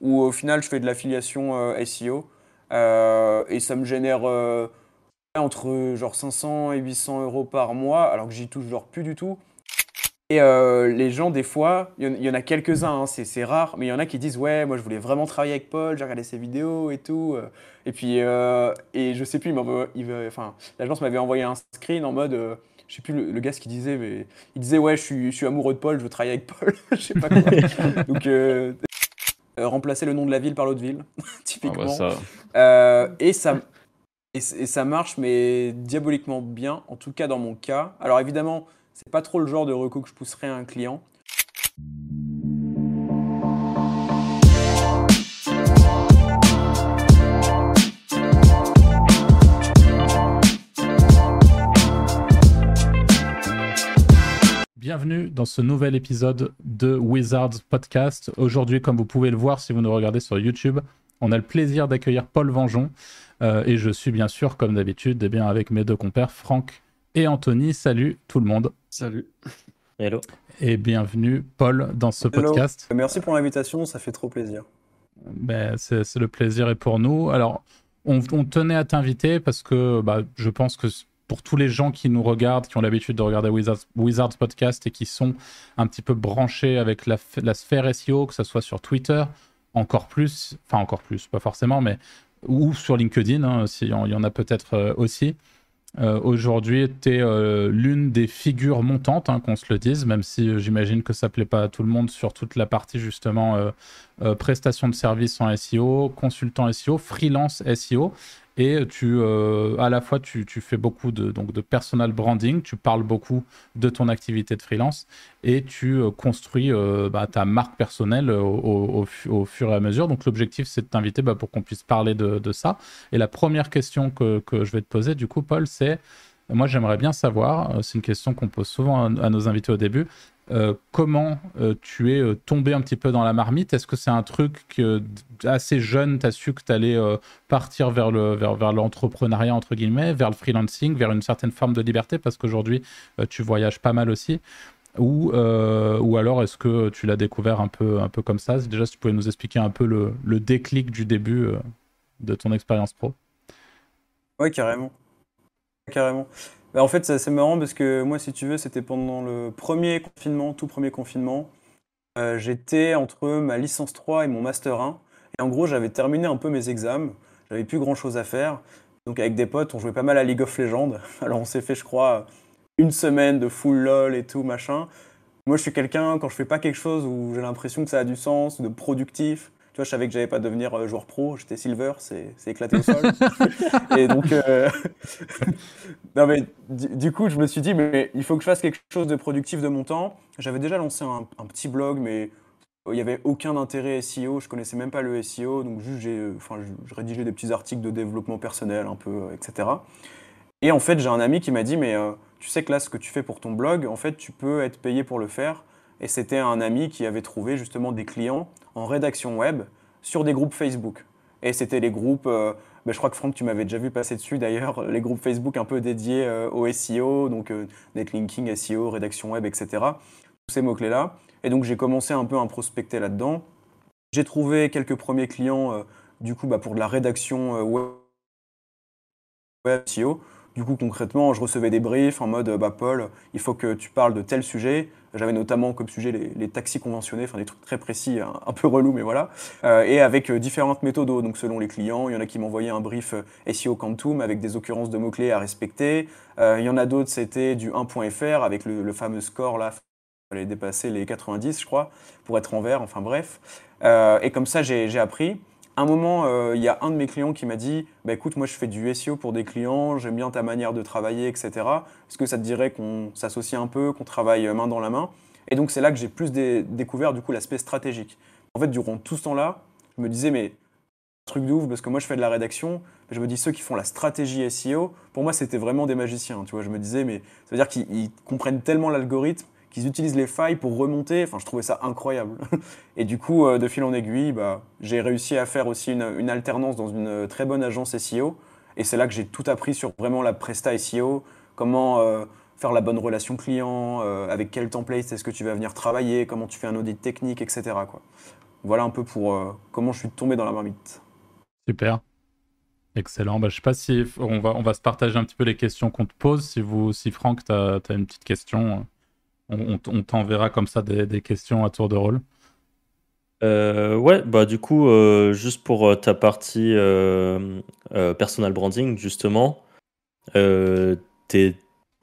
où au final je fais de l'affiliation SEO et ça me génère entre genre 500 et 800 euros par mois, alors que j'y touche genre plus du tout. Et euh, les gens, des fois, il y, en a quelques-uns, hein, c'est rare, mais il y en a qui disent Ouais, moi je voulais vraiment travailler avec Paul, j'ai regardé ses vidéos et tout. Euh. Et puis, euh, et je sais plus, enfin, l'agence m'avait envoyé un screen en mode je sais plus le, gars ce qu'il disait, mais il disait Ouais, je suis, je suis, amoureux de Paul, je veux travailler avec Paul, je sais pas quoi. Donc, remplacer le nom de la ville par l'autre ville, typiquement. Ah bah et ça et, ça marche, mais diaboliquement bien, en tout cas dans mon cas. Alors évidemment, c'est pas trop le genre de recours que je pousserais à un client. Bienvenue dans ce nouvel épisode de Wizards Podcast. Aujourd'hui, comme vous pouvez le voir si vous nous regardez sur YouTube, on a le plaisir d'accueillir Paul Vengeon. Euh, et je suis bien sûr, comme d'habitude, eh bien avec mes deux compères, Franck et Anthony. Salut tout le monde. Salut. Hello. Et bienvenue, Paul, dans ce podcast. Merci pour l'invitation, ça fait trop plaisir. Ben, c'est le plaisir est pour nous. Alors, on, tenait à t'inviter parce que bah, je pense que pour tous les gens qui nous regardent, qui ont l'habitude de regarder Wizards, Podcast et qui sont un petit peu branchés avec la, sphère SEO, que ce soit sur Twitter, encore plus, enfin encore plus, pas forcément, mais ou sur LinkedIn, hein, s'il y en a peut-être euh, aussi. Euh, aujourd'hui, tu es euh, l'une des figures montantes, hein, qu'on se le dise, même si j'imagine que ça plaît pas à tout le monde sur toute la partie justement prestation de services en SEO, consultant SEO, freelance SEO et tu, euh, à la fois, tu, fais beaucoup de, donc, de personal branding, tu parles beaucoup de ton activité de freelance et tu euh, construis euh, bah, ta marque personnelle au, fur et à mesure. Donc, l'objectif, c'est de t'inviter bah, pour qu'on puisse parler de, ça. Et la première question que, que je vais te poser, du coup, Paul, c'est moi, j'aimerais bien savoir, c'est une question qu'on pose souvent à, nos invités au début, euh, comment euh, tu es euh, tombé un petit peu dans la marmite? Est-ce que c'est un truc que, assez jeune, tu as su que tu allais partir vers, le, vers, vers l'entrepreneuriat, entre guillemets, vers le freelancing, vers une certaine forme de liberté? Parce qu'aujourd'hui, tu voyages pas mal aussi. Ou, ou alors est-ce que tu l'as découvert un peu, un peu comme ça? Déjà, si tu pouvais nous expliquer un peu le, le déclic du début de ton expérience pro. Oui, carrément. Carrément. Bah, en fait, c'est marrant parce que moi, si tu veux, c'était pendant le premier confinement, tout premier confinement. Euh, j'étais entre ma licence 3 et mon master 1. Et en gros, j'avais terminé un peu mes examens. J'avais plus grand chose à faire. Donc, avec des potes, on jouait pas mal à League of Legends. Alors, on s'est fait, je crois, une semaine de full LOL et tout, machin. Moi, je suis quelqu'un, quand je fais pas quelque chose où j'ai l'impression que ça a du sens, de productif, tu vois, je savais que j'allais pas devenir euh, joueur pro, j'étais silver, c'est éclaté au sol. et donc, euh, non mais du, coup, je me suis dit, mais il faut que je fasse quelque chose de productif de mon temps. J'avais déjà lancé un, petit blog, mais il n'y avait aucun intérêt SEO, je connaissais même pas le SEO, donc juste j'ai, enfin, je, rédigeais des petits articles de développement personnel, un peu, etc. Et en fait, j'ai un ami qui m'a dit, mais euh, tu sais que là, ce que tu fais pour ton blog, en fait, tu peux être payé pour le faire. Et c'était un ami qui avait trouvé justement des clients en rédaction web sur des groupes Facebook. Et c'était les groupes, euh, ben, je crois que Franck, tu m'avais déjà vu passer dessus d'ailleurs, les groupes Facebook un peu dédiés euh, au SEO, donc euh, netlinking, SEO, rédaction web, etc. Tous ces mots-clés-là. Et donc j'ai commencé un peu à prospecter là-dedans. J'ai trouvé quelques premiers clients du coup bah, pour de la rédaction web SEO. Du coup, concrètement, je recevais des briefs en mode bah, Paul, il faut que tu parles de tel sujet. J'avais notamment comme sujet les, taxis conventionnés, enfin des trucs très précis, un, peu relous, mais voilà. Euh, et avec euh, différentes méthodes, donc selon les clients, il y en a qui m'envoyaient un brief euh, SEO Quantum avec des occurrences de mots-clés à respecter. il y en a d'autres, c'était du 1.fr avec le, fameux score là, il fallait dépasser les 90, je crois, pour être en vert, enfin bref. et comme ça, j'ai appris un moment, euh, il y a un de mes clients qui m'a dit bah, écoute, moi je fais du SEO pour des clients, j'aime bien ta manière de travailler, etc. Est-ce que ça te dirait qu'on s'associe un peu, qu'on travaille main dans la main? Et donc c'est là que j'ai plus découvert du coup l'aspect stratégique. En fait, durant tout ce temps-là, je me disais mais truc de ouf parce que moi je fais de la rédaction, je me dis ceux qui font la stratégie SEO, pour moi c'était vraiment des magiciens, tu vois, je me disais mais ça veut dire qu'ils comprennent tellement l'algorithme qu'ils utilisent les failles pour remonter. Enfin, je trouvais ça incroyable. Et du coup, euh, de fil en aiguille, bah, j'ai réussi à faire aussi une, alternance dans une euh, très bonne agence SEO. Et c'est là que j'ai tout appris sur vraiment la Presta SEO, comment euh, faire la bonne relation client, avec quel template est-ce que tu vas venir travailler, comment tu fais un audit technique, etc. Voilà un peu pour comment je suis tombé dans la marmite. Super. Excellent. Bah, je sais pas si on va, on va se partager un petit peu les questions qu'on te pose. Si, vous, si Franck, tu as, une petite question, on, t'enverra comme ça des, questions à tour de rôle. Euh, ouais, bah du coup, euh, juste pour euh, ta partie personal branding, justement, t'es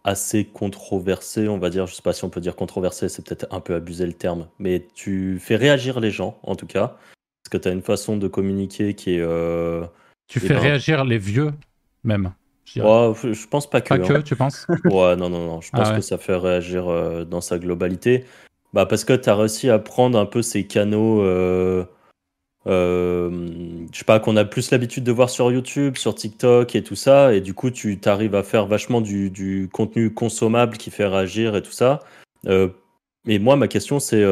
assez controversé, on va dire. Je sais pas si on peut dire controversé, c'est peut-être un peu abusé le terme, mais tu fais réagir les gens, en tout cas, parce que tu as une façon de communiquer qui est tu fais ben, réagir les vieux, même. Je, je pense pas que. Pas que, hein. tu penses? Ouais, non, non, non. Je pense ah que ça fait réagir euh, dans sa globalité. Bah, parce que tu as réussi à prendre un peu ces canaux. Euh, euh, je sais pas, qu'on a plus l'habitude de voir sur YouTube, sur TikTok et tout ça. Et du coup, tu arrives à faire vachement du, du, contenu consommable qui fait réagir et tout ça. et moi, ma question, c'est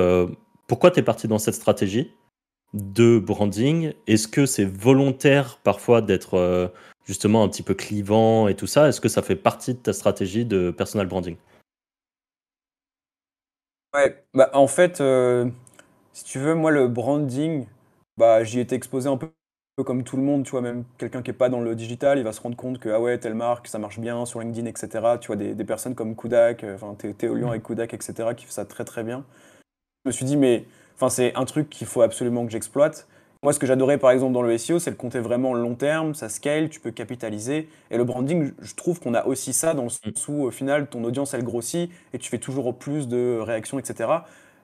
pourquoi tu es parti dans cette stratégie de branding? Est-ce que c'est volontaire parfois d'être justement un petit peu clivant et tout ça Est-ce que ça fait partie de ta stratégie de personal branding? Ouais, bah en fait, euh, si tu veux, moi le branding, bah j'y étais exposé un peu comme tout le monde, tu vois, même quelqu'un qui est pas dans le digital, il va se rendre compte que ah ouais, telle marque, ça marche bien sur LinkedIn, etc. Tu vois, des, personnes comme Kudak, euh, enfin Théo Lyon avec Kudak, etc., qui font ça très très bien. Je me suis dit, mais Enfin, c'est un truc qu'il faut absolument que j'exploite. Moi, ce que j'adorais par exemple dans le SEO, c'est le compter vraiment long terme, ça scale, tu peux capitaliser. Et le branding, je trouve qu'on a aussi ça dans le sens où au final, ton audience, elle grossit et tu fais toujours plus de réactions, etc.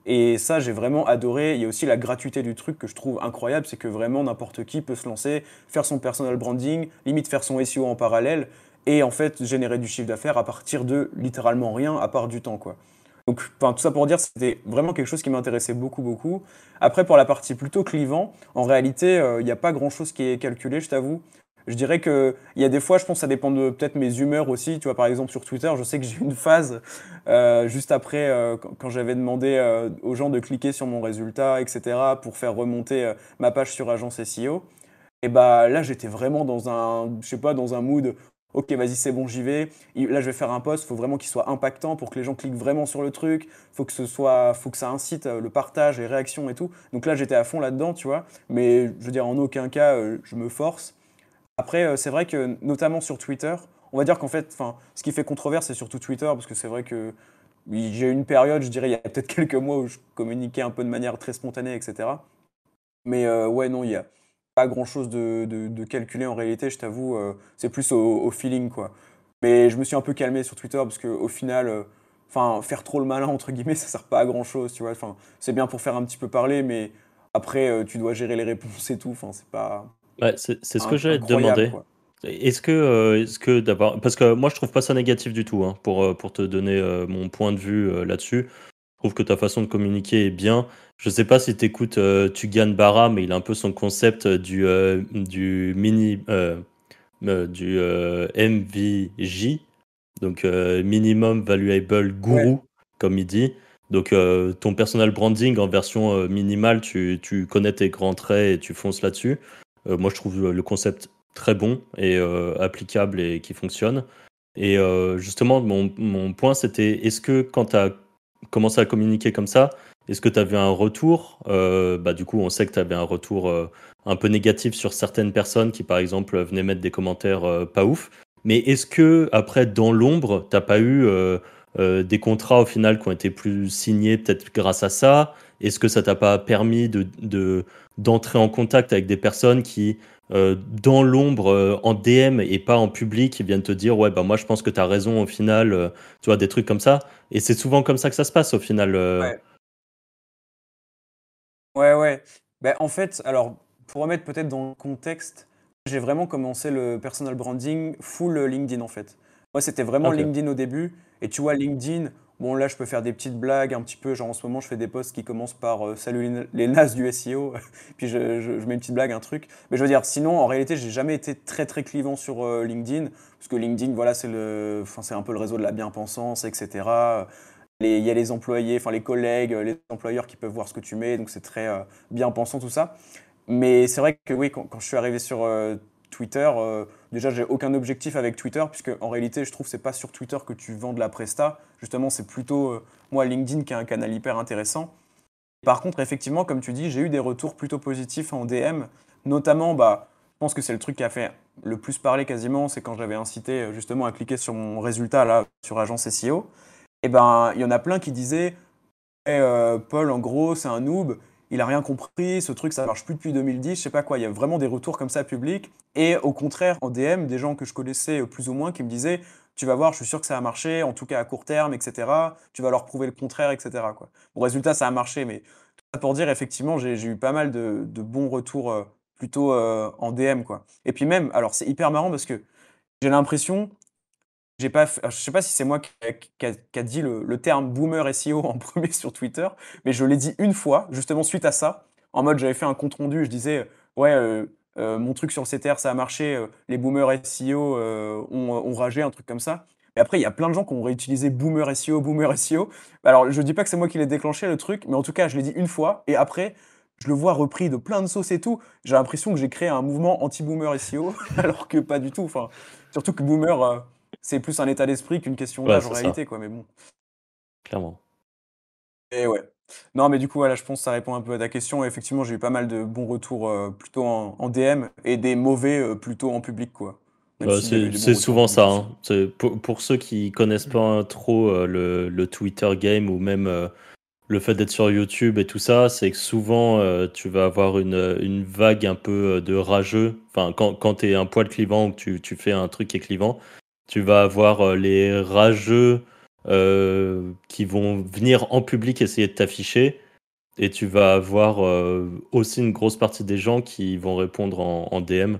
Et ça, j'ai vraiment adoré. Il y a aussi la gratuité du truc que je trouve incroyable, c'est que vraiment n'importe qui peut se lancer, faire son personal branding, limite faire son SEO en parallèle et en fait générer du chiffre d'affaires à partir de littéralement rien à part du temps, quoi. Donc, tout ça pour dire, c'était vraiment quelque chose qui m'intéressait beaucoup, beaucoup. Après, pour la partie plutôt clivant, en réalité, euh, il n'y a pas grand-chose qui est calculé, je t'avoue. Je dirais qu'il y a des fois, je pense que ça dépend de peut-être mes humeurs aussi. Tu vois, par exemple, sur Twitter, je sais que j'ai eu une phase euh, juste après, euh, quand j'avais demandé aux gens de cliquer sur mon résultat, etc., pour faire remonter ma page sur Agence SEO. Et bah là, j'étais vraiment dans un, je sais pas, dans un mood Ok, vas-y, c'est bon, j'y vais. Là, je vais faire un post. Il faut vraiment qu'il soit impactant pour que les gens cliquent vraiment sur le truc. Faut que ce soit, faut que ça incite euh, le partage, les réactions et tout. Donc là, j'étais à fond là-dedans, tu vois. Mais je veux dire, en aucun cas, euh, je me force. Après, euh, c'est vrai que notamment sur Twitter, on va dire qu'en fait, enfin, ce qui fait controverse, c'est surtout Twitter, parce que c'est vrai que j'ai eu une période, je dirais, il y a peut-être quelques mois où je communiquais un peu de manière très spontanée, etc. Mais ouais, non, il y a pas grand chose de, de, calculé en réalité, je t'avoue. Euh, c'est plus au, feeling, quoi. Mais je me suis un peu calmé sur Twitter parce qu'au final, euh, enfin, faire trop le malin, entre guillemets, ça sert pas à grand chose, tu vois. Enfin, c'est bien pour faire un petit peu parler, mais après, euh, tu dois gérer les réponses et tout. Enfin, c'est pas. Ouais, c'est ce que j'allais te demander. Est-ce que, est-ce que d'abord, parce que moi je trouve pas ça négatif du tout, hein, pour, pour te donner mon point de vue là-dessus. Je trouve que ta façon de communiquer est bien. Je sais pas si tu écoutes euh, Tugan Barra, mais il a un peu son concept du, euh, du mini euh, du MVJ, donc Minimum Valuable Guru, comme il dit. Donc ton personal branding en version minimale, tu, tu, connais tes grands traits et tu fonces là-dessus. moi, je trouve le concept très bon et applicable et qui fonctionne. Et justement, mon, mon point, c'était est-ce que quand tu as commencé à communiquer comme ça, est-ce que tu vu un retour euh, bah, Du coup, on sait que tu avais un retour euh, un peu négatif sur certaines personnes qui, par exemple, venaient mettre des commentaires euh, pas ouf. Mais est-ce que, après, dans l'ombre, tu n'as pas eu des contrats au final qui ont été plus signés peut-être grâce à ça? Est-ce que ça t'a pas permis de, d'entrer en contact avec des personnes qui, dans l'ombre, en DM et pas en public, viennent te dire Ouais, bah moi je pense que tu as raison au final, tu vois, des trucs comme ça. Et c'est souvent comme ça que ça se passe au final. Ouais, ouais. Ben, en fait, alors, pour remettre peut-être dans le contexte, j'ai vraiment commencé le personal branding full LinkedIn en fait. Moi, c'était vraiment LinkedIn au début. Et tu vois, LinkedIn, bon, là, je peux faire des petites blagues un petit peu. Genre, en ce moment, je fais des posts qui commencent par euh, Salut les nazes du SEO. Puis je, mets une petite blague, un truc. Mais je veux dire, sinon, en réalité, j'ai jamais été très, très clivant sur euh, LinkedIn. Parce que LinkedIn, voilà, c'est le, enfin, c'est un peu le réseau de la bien-pensance, etc il y a les employés, enfin les collègues, les employeurs qui peuvent voir ce que tu mets, donc c'est très euh, bien pensant tout ça. Mais c'est vrai que oui, quand, je suis arrivé sur euh, Twitter, euh, déjà j'ai aucun objectif avec Twitter, puisque en réalité je trouve que c'est pas sur Twitter que tu vends de la presta. Justement, c'est plutôt moi LinkedIn qui est un canal hyper intéressant. Par contre, effectivement, comme tu dis, j'ai eu des retours plutôt positifs en DM, notamment, bah, je pense que c'est le truc qui a fait le plus parler quasiment, c'est quand j'avais incité euh, justement à cliquer sur mon résultat là sur agence SEO. Et ben, il y en a plein qui disaient eh, euh, Paul, en gros, c'est un noob, il a rien compris, ce truc ça marche plus depuis 2010, je sais pas quoi. Il y a vraiment des retours comme ça publics. Et au contraire, en DM, des gens que je connaissais plus ou moins qui me disaient tu vas voir, je suis sûr que ça a marché, en tout cas à court terme, etc. Tu vas leur prouver le contraire, etc. Quoi. Bon, résultat, ça a marché, mais tout pour dire, effectivement, j'ai eu pas mal de, bons retours euh, plutôt euh, en DM. Quoi. Et puis même, alors c'est hyper marrant parce que j'ai l'impression, j'ai pas, je sais pas si c'est moi qui a, dit le, terme boomer SEO en premier sur Twitter, mais je l'ai dit une fois, justement suite à ça, en mode j'avais fait un compte rendu, je disais, ouais, euh, euh, mon truc sur le CTR, ça a marché, euh, les boomers SEO euh, ont, ragé, un truc comme ça. Mais après, il y a plein de gens qui ont réutilisé boomer SEO, boomer SEO. Alors, je dis pas que c'est moi qui l'ai déclenché le truc, mais en tout cas, je l'ai dit une fois, et après, je le vois repris de plein de sauces et tout. J'ai l'impression que j'ai créé un mouvement anti-boomer SEO, alors que pas du tout. Enfin, surtout que boomer, c'est plus un état d'esprit qu'une question d'âge en réalité, quoi. Mais bon. Clairement. Et ouais. Non, mais du coup, voilà, je pense que ça répond un peu à ta question. effectivement, j'ai eu pas mal de bons retours euh, plutôt en, DM et des mauvais euh, plutôt en public, quoi. Bah, c'est souvent ça. Hein. Pour, ceux qui connaissent pas trop euh, le, Twitter game ou même le fait d'être sur YouTube et tout ça, c'est que souvent tu vas avoir une, vague un peu de rageux. Enfin, quand, quand tu es un poil clivant ou que tu, tu, fais un truc qui est clivant, tu vas avoir les rageux euh, qui vont venir en public essayer de t'afficher. Et tu vas avoir euh, aussi une grosse partie des gens qui vont répondre en, DM.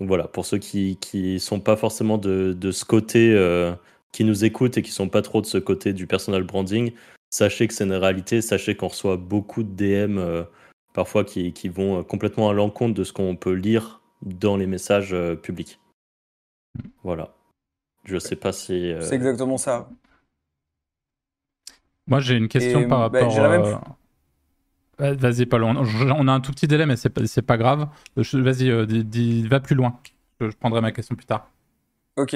Donc voilà, pour ceux qui ne sont pas forcément de, de ce côté, euh, qui nous écoutent et qui sont pas trop de ce côté du personal branding, sachez que c'est une réalité, sachez qu'on reçoit beaucoup de DM parfois qui, qui, vont complètement à l'encontre de ce qu'on peut lire dans les messages publics. Voilà. Je sais pas si. C'est exactement ça. Moi, j'ai une question par bah, rapport. Euh, vas-y, Paul, on, a un tout petit délai, mais c'est pas, pas grave. Vas-y, euh, va plus loin. Je, prendrai ma question plus tard. Ok.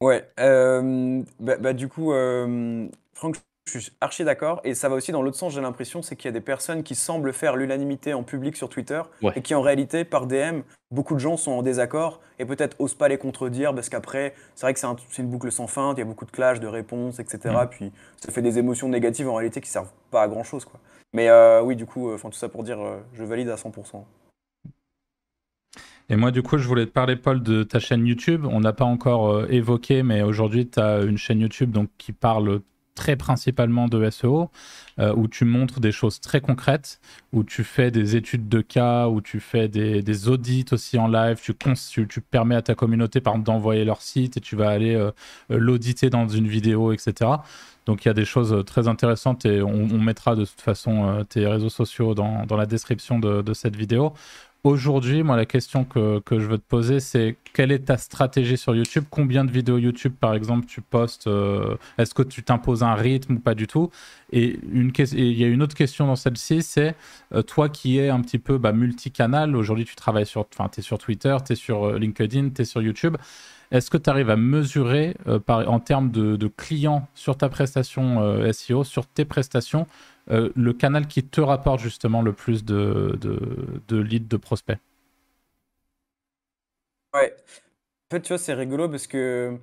Ouais. Euh, bah, bah, du coup, Franck, je suis archi d'accord. Et ça va aussi dans l'autre sens, j'ai l'impression, c'est qu'il y a des personnes qui semblent faire l'unanimité en public sur Twitter et qui en réalité, par DM, beaucoup de gens sont en désaccord et peut-être osent pas les contredire parce qu'après, c'est vrai que c'est une boucle sans fin, il y a beaucoup de clash, de réponses, etc. Puis ça fait des émotions négatives en réalité qui servent pas à grand chose. Quoi. Mais euh, oui, du coup, euh, enfin tout ça pour dire, euh, je valide à 100%. Et moi, du coup, je voulais te parler, Paul, de ta chaîne YouTube. On n'a pas encore évoqué, mais aujourd'hui, tu as une chaîne YouTube donc, qui parle très principalement de SEO, euh, où tu montres des choses très concrètes, où tu fais des études de cas, où tu fais des, audits aussi en live, tu, tu, permets à ta communauté, par d'envoyer leur site et tu vas aller euh, euh, l'auditer dans une vidéo, etc. Donc il y a des choses très intéressantes et on, mettra de toute façon tes réseaux sociaux dans, la description de, de, cette vidéo. Aujourd'hui, moi, la question que, je veux te poser, c'est quelle est ta stratégie sur YouTube? Combien de vidéos YouTube, par exemple, tu postes euh, Est-ce que tu t'imposes un rythme ou pas du tout? Et il y a une autre question dans celle-ci, c'est euh, toi qui es un petit peu bah, multicanal, aujourd'hui tu travailles sur, enfin, tu sur Twitter, tu es sur euh, LinkedIn, tu es sur YouTube. Est-ce que tu arrives à mesurer en termes de, clients sur ta prestation SEO, sur tes prestations, euh, le canal qui te rapporte justement le plus de, de, leads de prospects Ouais. En fait, tu vois, c'est rigolo parce que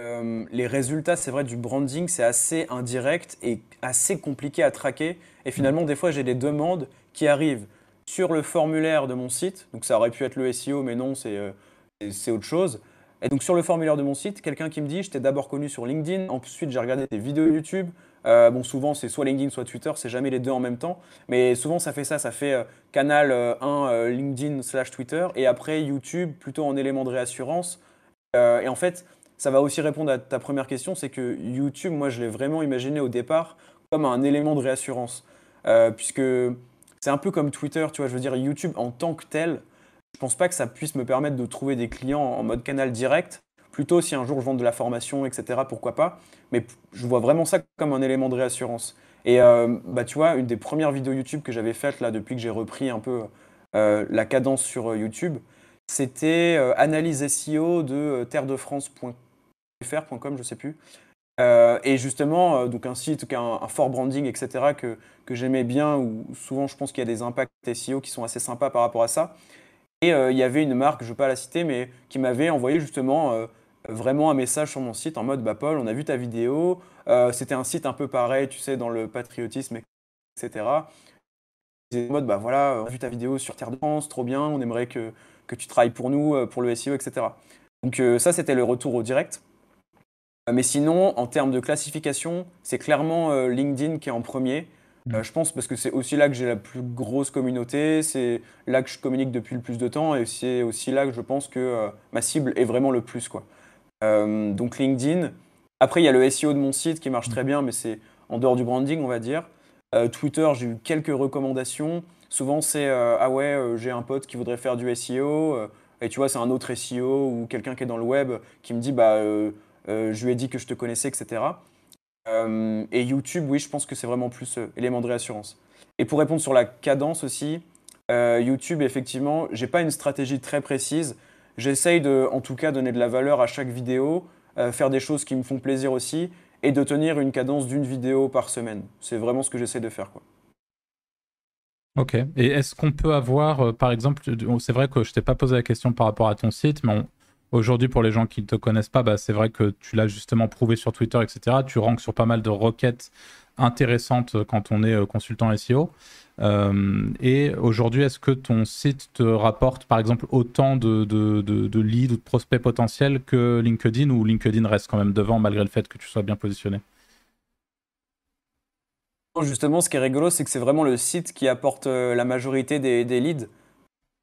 euh, les résultats, c'est vrai, du branding, c'est assez indirect et assez compliqué à traquer. Et finalement, des fois, j'ai des demandes qui arrivent sur le formulaire de mon site. Donc, ça aurait pu être le SEO, mais non, c'est euh, c'est autre chose. Et donc, sur le formulaire de mon site, quelqu'un qui me dit Je t'ai d'abord connu sur LinkedIn, ensuite, j'ai regardé tes vidéos YouTube, euh, bon, souvent, c'est soit LinkedIn, soit Twitter, c'est jamais les deux en même temps. Mais souvent, ça fait ça. Ça fait euh, canal 1 euh, LinkedIn slash Twitter et après YouTube, plutôt en élément de réassurance. et en fait, ça va aussi répondre à ta première question c'est que YouTube, moi, je l'ai vraiment imaginé au départ comme un élément de réassurance. puisque c'est un peu comme Twitter, tu vois. Je veux dire, YouTube en tant que tel, je pense pas que ça puisse me permettre de trouver des clients en mode canal direct. Plutôt si un jour je vends de la formation, etc., pourquoi pas. Mais je vois vraiment ça comme un élément de réassurance. Et euh, bah, tu vois, une des premières vidéos YouTube que j'avais faites là depuis que j'ai repris un peu euh, la cadence sur euh, YouTube, c'était analyse SEO de terredefrance.fr.com, je sais plus. et justement, donc un site, un, un fort branding, etc., que, que j'aimais bien, où souvent je pense qu'il y a des impacts SEO qui sont assez sympas par rapport à ça. Et il y avait une marque, je ne veux pas la citer, mais qui m'avait envoyé justement vraiment un message sur mon site en mode bah Paul, on a vu ta vidéo. C'était un site un peu pareil, tu sais, dans le patriotisme, etc. En mode bah voilà, on a vu ta vidéo sur Terre de France, trop bien, on aimerait que, que tu travailles pour nous, pour le SEO, etc. Donc ça, c'était le retour au direct. Mais sinon, en termes de classification, c'est clairement LinkedIn qui est en premier. Mmh. je pense parce que c'est aussi là que j'ai la plus grosse communauté, c'est là que je communique depuis le plus de temps et c'est aussi là que je pense que ma cible est vraiment le plus. Quoi. Euh, donc LinkedIn. Après, il y a le SEO de mon site qui marche très bien, mais c'est en dehors du branding, on va dire. Euh, Twitter, j'ai eu quelques recommandations. Souvent, c'est euh, Ah ouais, j'ai un pote qui voudrait faire du SEO. et tu vois, c'est un autre SEO ou quelqu'un qui est dans le web qui me dit Bah, je lui ai dit que je te connaissais, etc. et YouTube, oui, je pense que c'est vraiment plus élément de réassurance. Et pour répondre sur la cadence aussi, YouTube, effectivement, j'ai pas une stratégie très précise. J'essaye de, en tout cas, donner de la valeur à chaque vidéo, euh, faire des choses qui me font plaisir aussi, et de tenir une cadence d'une vidéo par semaine. C'est vraiment ce que j'essaie de faire. Quoi. Ok. Et est-ce qu'on peut avoir, euh, par exemple, c'est vrai que je t'ai pas posé la question par rapport à ton site, mais aujourd'hui, pour les gens qui ne te connaissent pas, bah, c'est vrai que tu l'as justement prouvé sur Twitter, etc. Tu ranks sur pas mal de requêtes intéressantes quand on est euh, consultant SEO. Euh, et aujourd'hui, est-ce que ton site te rapporte par exemple autant de, de, de, leads ou de prospects potentiels que LinkedIn ou LinkedIn reste quand même devant malgré le fait que tu sois bien positionné? Justement, ce qui est rigolo, c'est que c'est vraiment le site qui apporte euh, la majorité des, des leads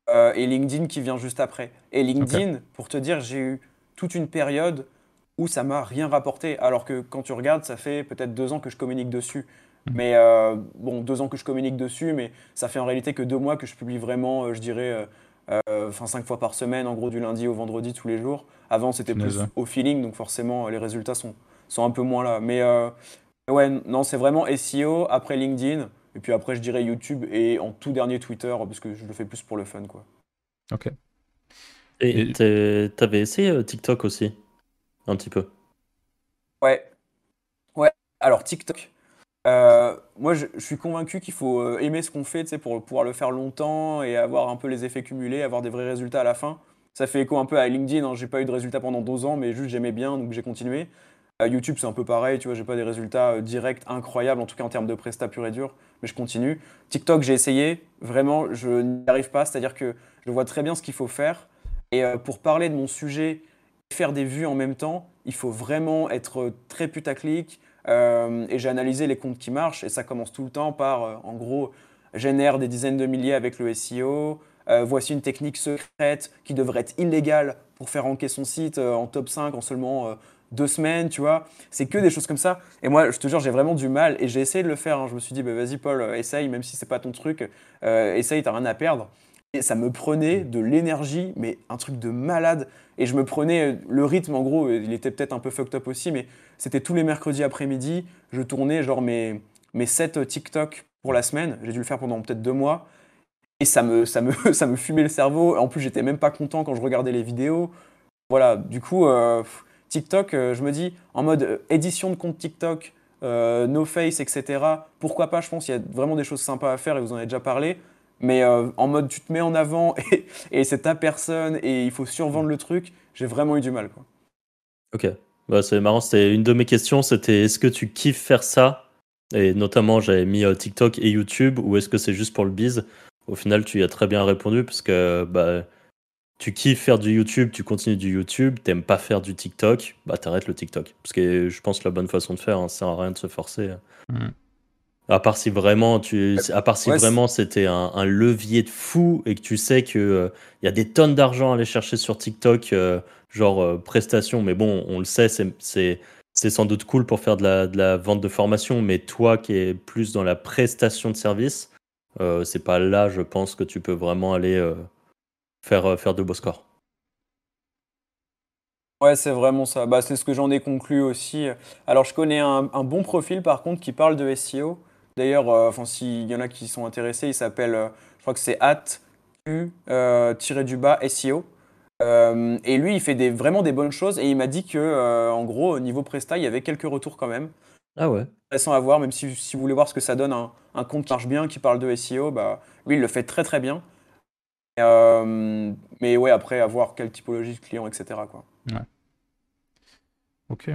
euh, et LinkedIn qui vient juste après. Et LinkedIn, pour te dire, j'ai eu toute une période où ça m'a rien rapporté, alors que quand tu regardes, ça fait peut-être deux ans que je communique dessus. Mm. Mais euh, bon, deux ans que je communique dessus, mais ça fait en réalité que deux mois que je publie vraiment, euh, je dirais, euh, enfin cinq fois par semaine, en gros du lundi au vendredi tous les jours. Avant, c'était plus au feeling, donc forcément, les résultats sont, sont un peu moins là. Mais ouais, non, c'est vraiment SEO, après LinkedIn, et puis après, je dirais YouTube, et en tout dernier Twitter, parce que je le fais plus pour le fun, quoi. Ok. Et t'avais essayé TikTok aussi? Un petit peu Ouais. Ouais, alors TikTok, euh, moi, je, suis convaincu qu'il faut euh, aimer ce qu'on fait pour pouvoir le faire longtemps et avoir un peu les effets cumulés, avoir des vrais résultats à la fin. Ça fait écho un peu à LinkedIn. Hein. J'ai pas eu de résultats pendant deux ans, mais juste j'aimais bien, donc j'ai continué. Euh, YouTube, c'est un peu pareil. Tu vois, j'ai pas des résultats directs incroyables, en tout cas en termes de prestat pur et dur, mais je continue. TikTok, j'ai essayé. Vraiment, je n'y arrive pas. C'est-à-dire que je vois très bien ce qu'il faut faire. Et pour parler de mon sujet, faire des vues en même temps, il faut vraiment être très putaclic euh, et j'ai analysé les comptes qui marchent et ça commence tout le temps par, euh, en gros, génère des dizaines de milliers avec le SEO. Euh, voici une technique secrète qui devrait être illégale pour faire ranker son site en top 5 en seulement deux semaines, tu vois. C'est que des choses comme ça. Et moi, je te jure, j'ai vraiment du mal et j'ai essayé de le faire. Hein. Je me suis dit, bah, vas-y, Paul, essaye, même si c'est pas ton truc, essaye, t'as rien à perdre. Et ça me prenait de l'énergie, mais un truc de malade. Et je me prenais le rythme, en gros, il était peut-être un peu fucked up aussi, mais c'était tous les mercredis après-midi. Je tournais genre mes, mes 7 TikTok pour la semaine. J'ai dû le faire pendant peut-être deux mois. Et ça me, ça, me, ça me fumait le cerveau. En plus, j'étais même pas content quand je regardais les vidéos. Voilà, du coup, euh, TikTok, euh, je me dis, en mode euh, édition de compte TikTok, no face, etc. Pourquoi pas? Je pense qu'il y a vraiment des choses sympas à faire et vous en avez déjà parlé. Mais en mode, tu te mets en avant et, et c'est ta personne et il faut survendre le truc, j'ai vraiment eu du mal. Quoi. Ok. Bah, c'est marrant, c'était une de mes questions, c'était est-ce que tu kiffes faire ça? Et notamment, j'avais mis euh, TikTok et YouTube, ou est-ce que c'est juste pour le biz? Au final, tu y as très bien répondu, parce que bah, tu kiffes faire du YouTube, tu continues du YouTube, t'aimes pas faire du TikTok, bah t'arrêtes le TikTok. Parce que je pense que la bonne façon de faire, hein, ça sert à rien de se forcer. Mmh. À part si vraiment tu, à part si vraiment c'était un, levier de fou et que tu sais que euh, il y a des tonnes d'argent à aller chercher sur TikTok, euh, genre euh, prestation. Mais bon, on le sait, c'est c'est sans doute cool pour faire de la, de la, vente de formation. Mais toi qui es plus dans la prestation de service, c'est pas là, je pense, que tu peux vraiment aller faire faire de beaux scores. Ouais, c'est vraiment ça. Bah, c'est ce que j'en ai conclu aussi. Alors, je connais un, un, bon profil par contre qui parle de SEO. D'ailleurs, euh, enfin, s'il y en a qui sont intéressés, il s'appelle, euh, je crois que c'est at u du bas SEO. et lui, il fait des, vraiment des bonnes choses et il m'a dit que, en gros, au niveau Presta, il y avait quelques retours quand même. Ah ouais. Intéressant à voir, même si, si vous voulez voir ce que ça donne, un, un, compte qui marche bien, qui parle de SEO, bah, lui, il le fait très très bien. mais ouais, après, à voir quelle typologie de client, etc. Quoi. Ouais. Ok.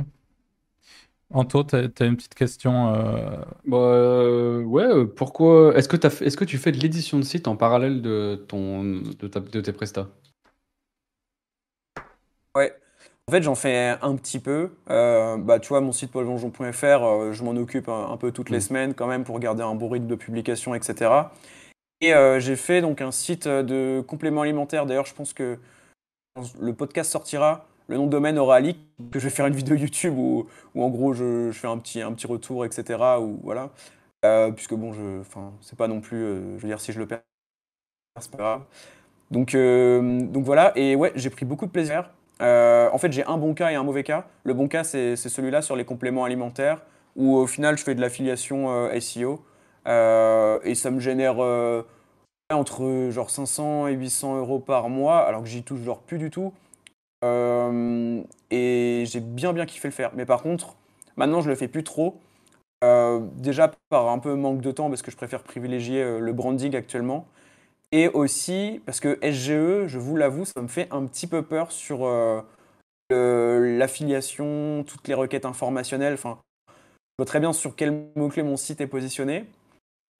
Anto, tu as, une petite question euh... Bah, euh, ouais, euh, pourquoi est-ce que, est que tu fais de l'édition de site en parallèle de, ton, de, de tes prestats? Ouais, en fait j'en fais un petit peu. Euh, bah, tu vois, mon site pauljonjon.fr, je m'en occupe un, peu toutes les mm. semaines quand même pour garder un bon rythme de publication, etc. Et j'ai fait donc un site de compléments alimentaires. D'ailleurs, je pense que le podcast sortira le nom de domaine leak, que je vais faire une vidéo YouTube où, où en gros je, fais un petit, un petit retour, etc. Ou, voilà. Euh, puisque bon, je, enfin, c'est pas non plus, euh, je veux dire, si je le perds, c'est pas grave. Donc, euh, donc voilà, et ouais, j'ai pris beaucoup de plaisir. en fait, j'ai un bon cas et un mauvais cas. Le bon cas, c'est, celui-là sur les compléments alimentaires, où au final, je fais de l'affiliation SEO. et ça me génère entre genre 500 et 800 euros par mois, alors que j'y touche genre plus du tout. Euh, et j'ai bien bien kiffé le faire. Mais par contre, maintenant je le fais plus trop. Euh, déjà par un peu manque de temps parce que je préfère privilégier euh, le branding actuellement. Et aussi parce que SGE, je vous l'avoue, ça me fait un petit peu peur sur l'affiliation, toutes les requêtes informationnelles. Enfin, je vois très bien sur quel mot-clé mon site est positionné.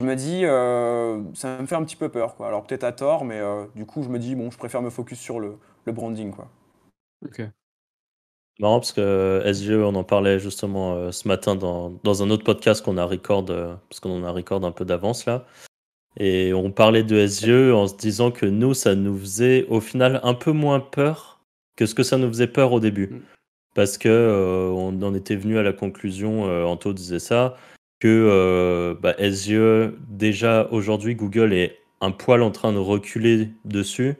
Je me dis, ça me fait un petit peu peur. Quoi. Alors peut-être à tort, mais du coup, je me dis, bon, je préfère me focus sur le, le branding. Quoi. Ok. Marrant parce que SGE, on en parlait justement euh, ce matin dans, dans, un autre podcast qu'on a record, euh, parce qu'on a record un peu d'avance là. Et on parlait de SGE en se disant que nous, ça nous faisait au final un peu moins peur que ce que ça nous faisait peur au début. Mm. Parce que euh, on en était venu à la conclusion, Anto disait ça, que bah, SGE, déjà aujourd'hui, Google est un poil en train de reculer dessus.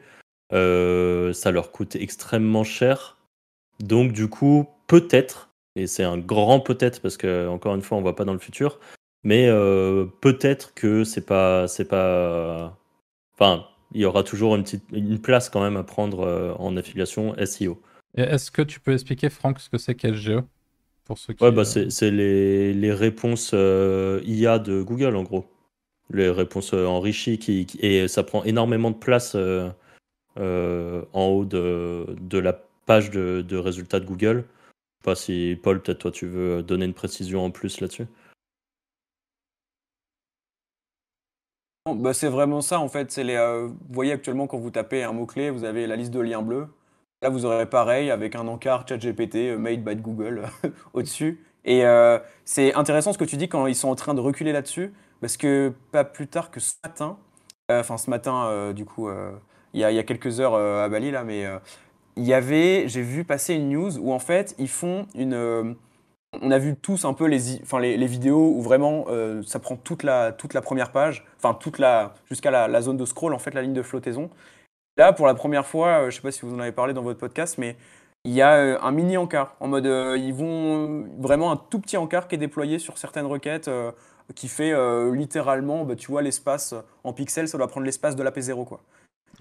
Euh, ça leur coûte extrêmement cher. Donc du coup, peut-être, et c'est un grand peut-être parce que encore une fois, on va pas dans le futur, mais euh, peut-être que c'est pas, c'est pas, enfin, il y aura toujours une petite, une place quand même à prendre euh, en affiliation SEO. Est-ce que tu peux expliquer, Franck, ce que c'est qu'SGE pour ceux qui... Ouais, bah c'est les, les, réponses IA de Google en gros, les réponses enrichies qui, et ça prend énormément de place euh, en haut de, de, la page de, résultats de Google. Je sais pas si Paul, peut-être toi tu veux donner une précision en plus là-dessus. Bah c'est vraiment ça en fait. Euh, vous voyez actuellement quand vous tapez un mot-clé, vous avez la liste de liens bleus. Là vous aurez pareil avec un encart ChatGPT euh, made by Google au-dessus. Et c'est intéressant ce que tu dis quand ils sont en train de reculer là-dessus, parce que pas plus tard que ce matin, enfin ce matin du coup il y a, quelques heures euh, à Bali, là, mais euh, il y avait, j'ai vu passer une news où en fait, ils font une. Euh, on a vu tous un peu les, enfin, les, vidéos où vraiment ça prend toute la, toute la première page, enfin toute la jusqu'à la, zone de scroll en fait la ligne de flottaison. Là pour la première fois, je sais pas si vous en avez parlé dans votre podcast, mais il y a un mini encart en mode ils vont vraiment un tout petit encart qui est déployé sur certaines requêtes qui fait littéralement, bah, tu vois l'espace en pixels, ça doit prendre l'espace de l'AP0 quoi.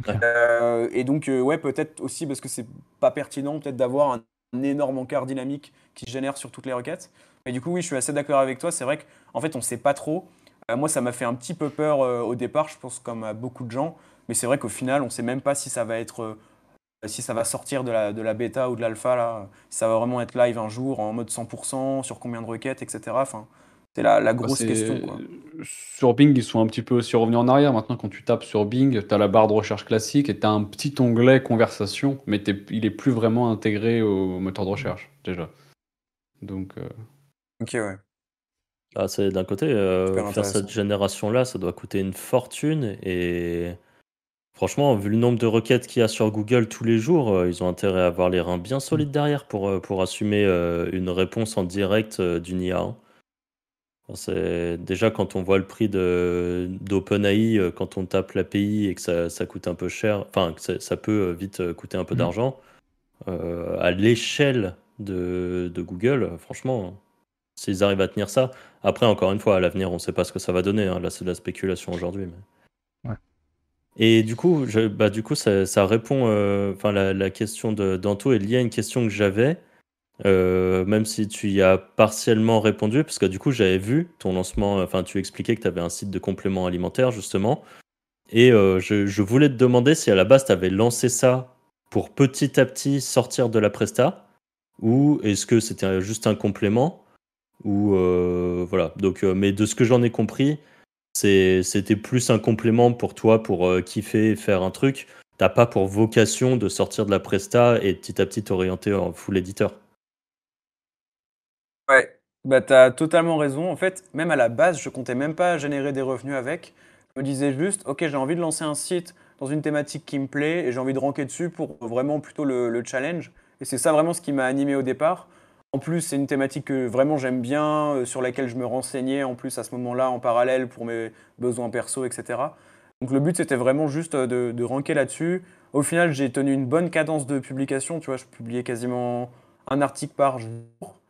Euh, et donc, euh, ouais, peut-être aussi parce que c'est pas pertinent, peut-être d'avoir un, énorme encart dynamique qui génère sur toutes les requêtes. Mais du coup, oui, je suis assez d'accord avec toi. C'est vrai qu'en fait, on sait pas trop. Euh, moi, ça m'a fait un petit peu peur au départ, je pense, comme beaucoup de gens. Mais c'est vrai qu'au final, on sait même pas si ça va être. si ça va sortir de la, de la bêta ou de l'alpha, si ça va vraiment être live un jour en mode 100%, sur combien de requêtes, etc. c'est la, la, bah, grosse question. Sur Bing, ils sont un petit peu aussi revenus en arrière. Maintenant, quand tu tapes sur Bing, tu as la barre de recherche classique et tu as un petit onglet conversation, mais il est plus vraiment intégré au moteur de recherche, déjà. Donc. Euh, ok, ouais. Ah, c'est d'un côté, euh, faire cette génération-là, ça doit coûter une fortune. Et franchement, vu le nombre de requêtes qu'il y a sur Google tous les jours, euh, ils ont intérêt à avoir les reins bien solides derrière pour, pour assumer une réponse en direct d'une IA. Déjà quand on voit le prix d'OpenAI euh, quand on tape l'API et que ça, ça, coûte un peu cher, enfin que ça, peut euh, vite euh, coûter un peu mmh. d'argent. à l'échelle de, de, Google, franchement, s'ils arrivent à tenir ça. Après, encore une fois, à l'avenir, on ne sait pas ce que ça va donner. Hein. Là, c'est de la spéculation aujourd'hui. Mais... Et du coup, je, bah, du coup ça, ça répond. euh, Enfin, la, la question de d'Anto est liée à une question que j'avais, euh, même si tu y as partiellement répondu, parce que du coup, j'avais vu ton lancement. Enfin, tu expliquais que tu avais un site de compléments alimentaires, justement. Et euh, je, voulais te demander si à la base, tu avais lancé ça pour petit à petit sortir de la presta, ou est-ce que c'était juste un complément, ou euh, voilà. Donc, mais de ce que j'en ai compris, c'était plus un complément pour toi pour kiffer et faire un truc. T'as pas pour vocation de sortir de la presta et petit à petit t'orienter en full éditeur. Ouais, bah t'as totalement raison. En fait, même à la base, je comptais même pas générer des revenus avec. Je me disais juste, ok, j'ai envie de lancer un site dans une thématique qui me plaît et j'ai envie de ranker dessus pour vraiment plutôt le, le challenge. Et c'est ça vraiment ce qui m'a animé au départ. En plus, c'est une thématique que vraiment j'aime bien, euh, sur laquelle je me renseignais en plus à ce moment-là en parallèle pour mes besoins perso, etc. Donc le but c'était vraiment juste euh, de, de ranker là-dessus. Au final, j'ai tenu une bonne cadence de publication. Tu vois, je publiais quasiment un article par jour.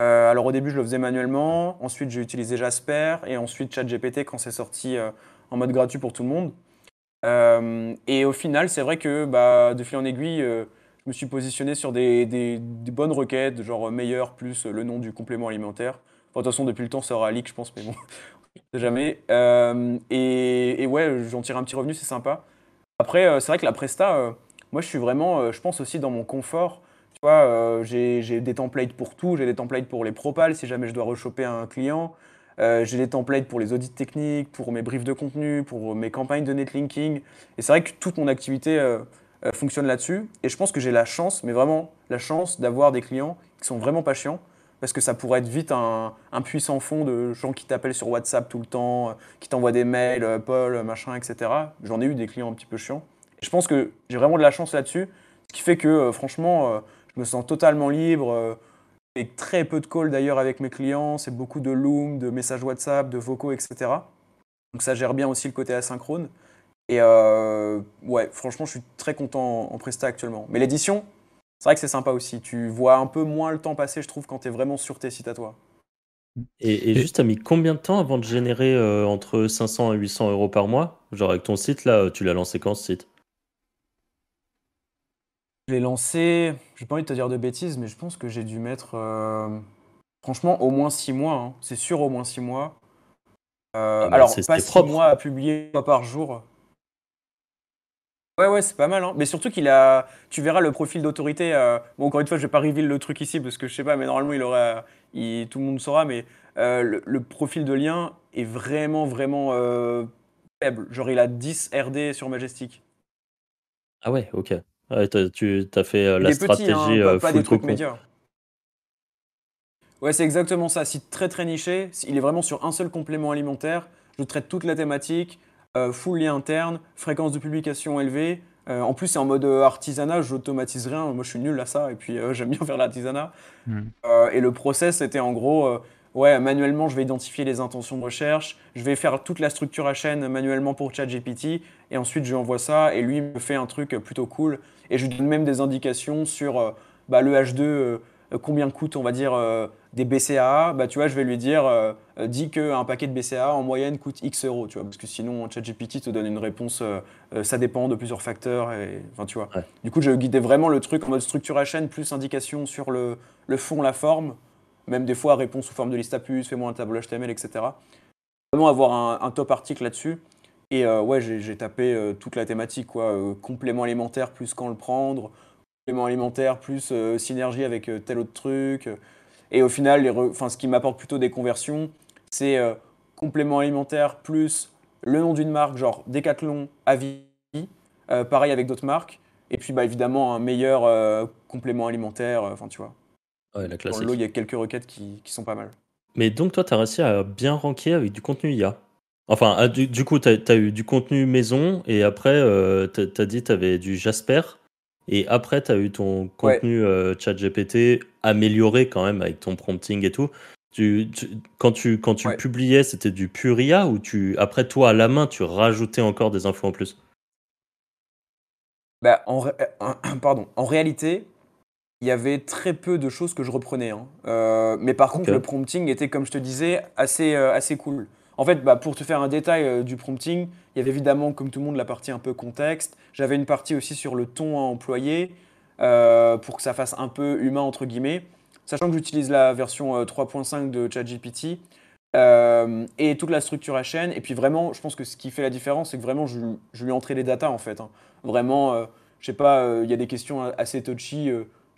Euh, alors au début, je le faisais manuellement. Ensuite, j'ai utilisé Jasper et ensuite ChatGPT quand c'est sorti euh, en mode gratuit pour tout le monde. Euh, et au final, c'est vrai que bah, de fil en aiguille, je me suis positionné sur des, des- bonnes requêtes, genre meilleur plus le nom du complément alimentaire. Enfin, de toute façon, depuis le temps, ça aura leak, je pense, mais bon, jamais. Et, et ouais, j'en tire un petit revenu, c'est sympa. Après, c'est vrai que la Presta, moi, je suis vraiment, je pense aussi dans mon confort. Euh, j'ai des templates pour tout. J'ai des templates pour les propals si jamais je dois rechoper un client. Euh, j'ai des templates pour les audits techniques, pour mes briefs de contenu, pour mes campagnes de netlinking. Et c'est vrai que toute mon activité euh, fonctionne là-dessus. Et je pense que j'ai la chance, mais vraiment la chance d'avoir des clients qui sont vraiment pas chiants. Parce que ça pourrait être vite un, un puissant fond de gens qui t'appellent sur WhatsApp tout le temps, qui t'envoient des mails, Paul, machin, etc. J'en ai eu des clients un petit peu chiants. Je pense que j'ai vraiment de la chance là-dessus. Ce qui fait que, franchement, je me sens totalement libre. euh, et très peu de calls d'ailleurs avec mes clients. C'est beaucoup de Loom, de messages WhatsApp, de vocaux, etc. Donc ça gère bien aussi le côté asynchrone. Et euh, ouais, franchement, je suis très content en, Presta actuellement. Mais l'édition, c'est vrai que c'est sympa aussi. Tu vois un peu moins le temps passer, je trouve, quand tu es vraiment sur tes sites à toi. Et, juste, t'as mis combien de temps avant de générer euh, entre 500 et 800 euros par mois? Genre avec ton site, là, tu l'as lancé quand ce site? Je l'ai lancé, j'ai pas envie de te dire de bêtises, mais je pense que j'ai dû mettre, euh, franchement, au moins 6 mois. hein. C'est sûr, au moins 6 mois. Euh, Ah bah, alors, pas c'est 6 propre. mois à publier fois par jour. Ouais, ouais, c'est pas mal. hein. Mais surtout qu'il a. Tu verras le profil d'autorité. euh, Bon, encore une fois, je vais pas reveal le truc ici parce que je sais pas, mais normalement, il aurait. il- Tout le monde saura, mais euh, le, le profil de lien est vraiment, vraiment euh, faible. Genre, il a 10 RD sur Majestic. Ah ouais, ok. Ouais, t'as, tu as fait euh, Il la est petit, stratégie hein, pas, euh, des trucs médias. Ouais, c'est exactement ça. Site très très niché. Il est vraiment sur un seul complément alimentaire. Je traite toute la thématique, euh, full lien interne, fréquence de publication élevée. Euh, en plus, c'est en mode artisanat. J'automatise rien. Moi, je suis nul à ça. Et puis, euh, j'aime bien faire l'artisanat. Hmm. Euh, et le process, c'était en gros, euh, ouais, manuellement, je vais identifier les intentions de recherche, je vais faire toute la structure à chaîne manuellement pour ChatGPT, et ensuite je lui envoie ça, et lui me fait un truc plutôt cool, et je lui donne même des indications sur euh, bah, le H2, euh, euh, combien coûte, on va dire, euh, des BCAA, bah tu vois, je vais lui dire, euh, dis qu'un paquet de BCAA en moyenne coûte X euros, tu vois, parce que sinon ChatGPT te donne une réponse, ça dépend de plusieurs facteurs, et enfin tu vois. Ouais. Du coup, je guidais vraiment le truc en mode structure à chaîne, plus indication sur le, le fond, la forme, même des fois réponse sous forme de liste à puces, fais-moi un tableau HTML, etc. Vraiment avoir un, top article là-dessus. Et euh, ouais, j'ai tapé euh, toute la thématique, quoi. euh, complément alimentaire plus quand le prendre, complément alimentaire plus synergie avec tel autre truc. Et au final, enfin, ce qui m'apporte plutôt des conversions, c'est complément alimentaire plus le nom d'une marque, genre Decathlon, Avis, pareil avec d'autres marques. Et puis bah, évidemment un meilleur complément alimentaire, enfin tu vois. Ouais, la Dans le lot, il y a quelques requêtes qui, qui sont pas mal. Mais donc, toi, tu as réussi à bien ranker avec du contenu IA. Enfin, ah, du, du coup, tu as, eu du contenu maison et après, euh, tu as dit tu avais du Jasper. Et après, tu as eu ton contenu euh, chat GPT amélioré quand même avec ton prompting et tout. Tu, tu- quand tu, quand tu Ouais. publiais, c'était du pur IA ou tu, après, toi, à la main, tu rajoutais encore des infos en plus? Bah, en, ré- euh, pardon. en réalité, il y avait très peu de choses que je reprenais. hein. Euh, mais par contre, le prompting était, comme je te disais, assez, euh, assez cool. En fait, bah, pour te faire un détail du prompting, il y avait évidemment, comme tout le monde, la partie un peu contexte. J'avais une partie aussi sur le ton à employer pour que ça fasse un peu humain, entre guillemets. Sachant que j'utilise la version 3.5 de ChatGPT, euh, et toute la structure à chaîne. Et puis vraiment, je pense que ce qui fait la différence, c'est que vraiment, je, je lui entrais les datas en fait. Hein. Vraiment, euh, je sais pas, euh, il y a des questions assez touchy.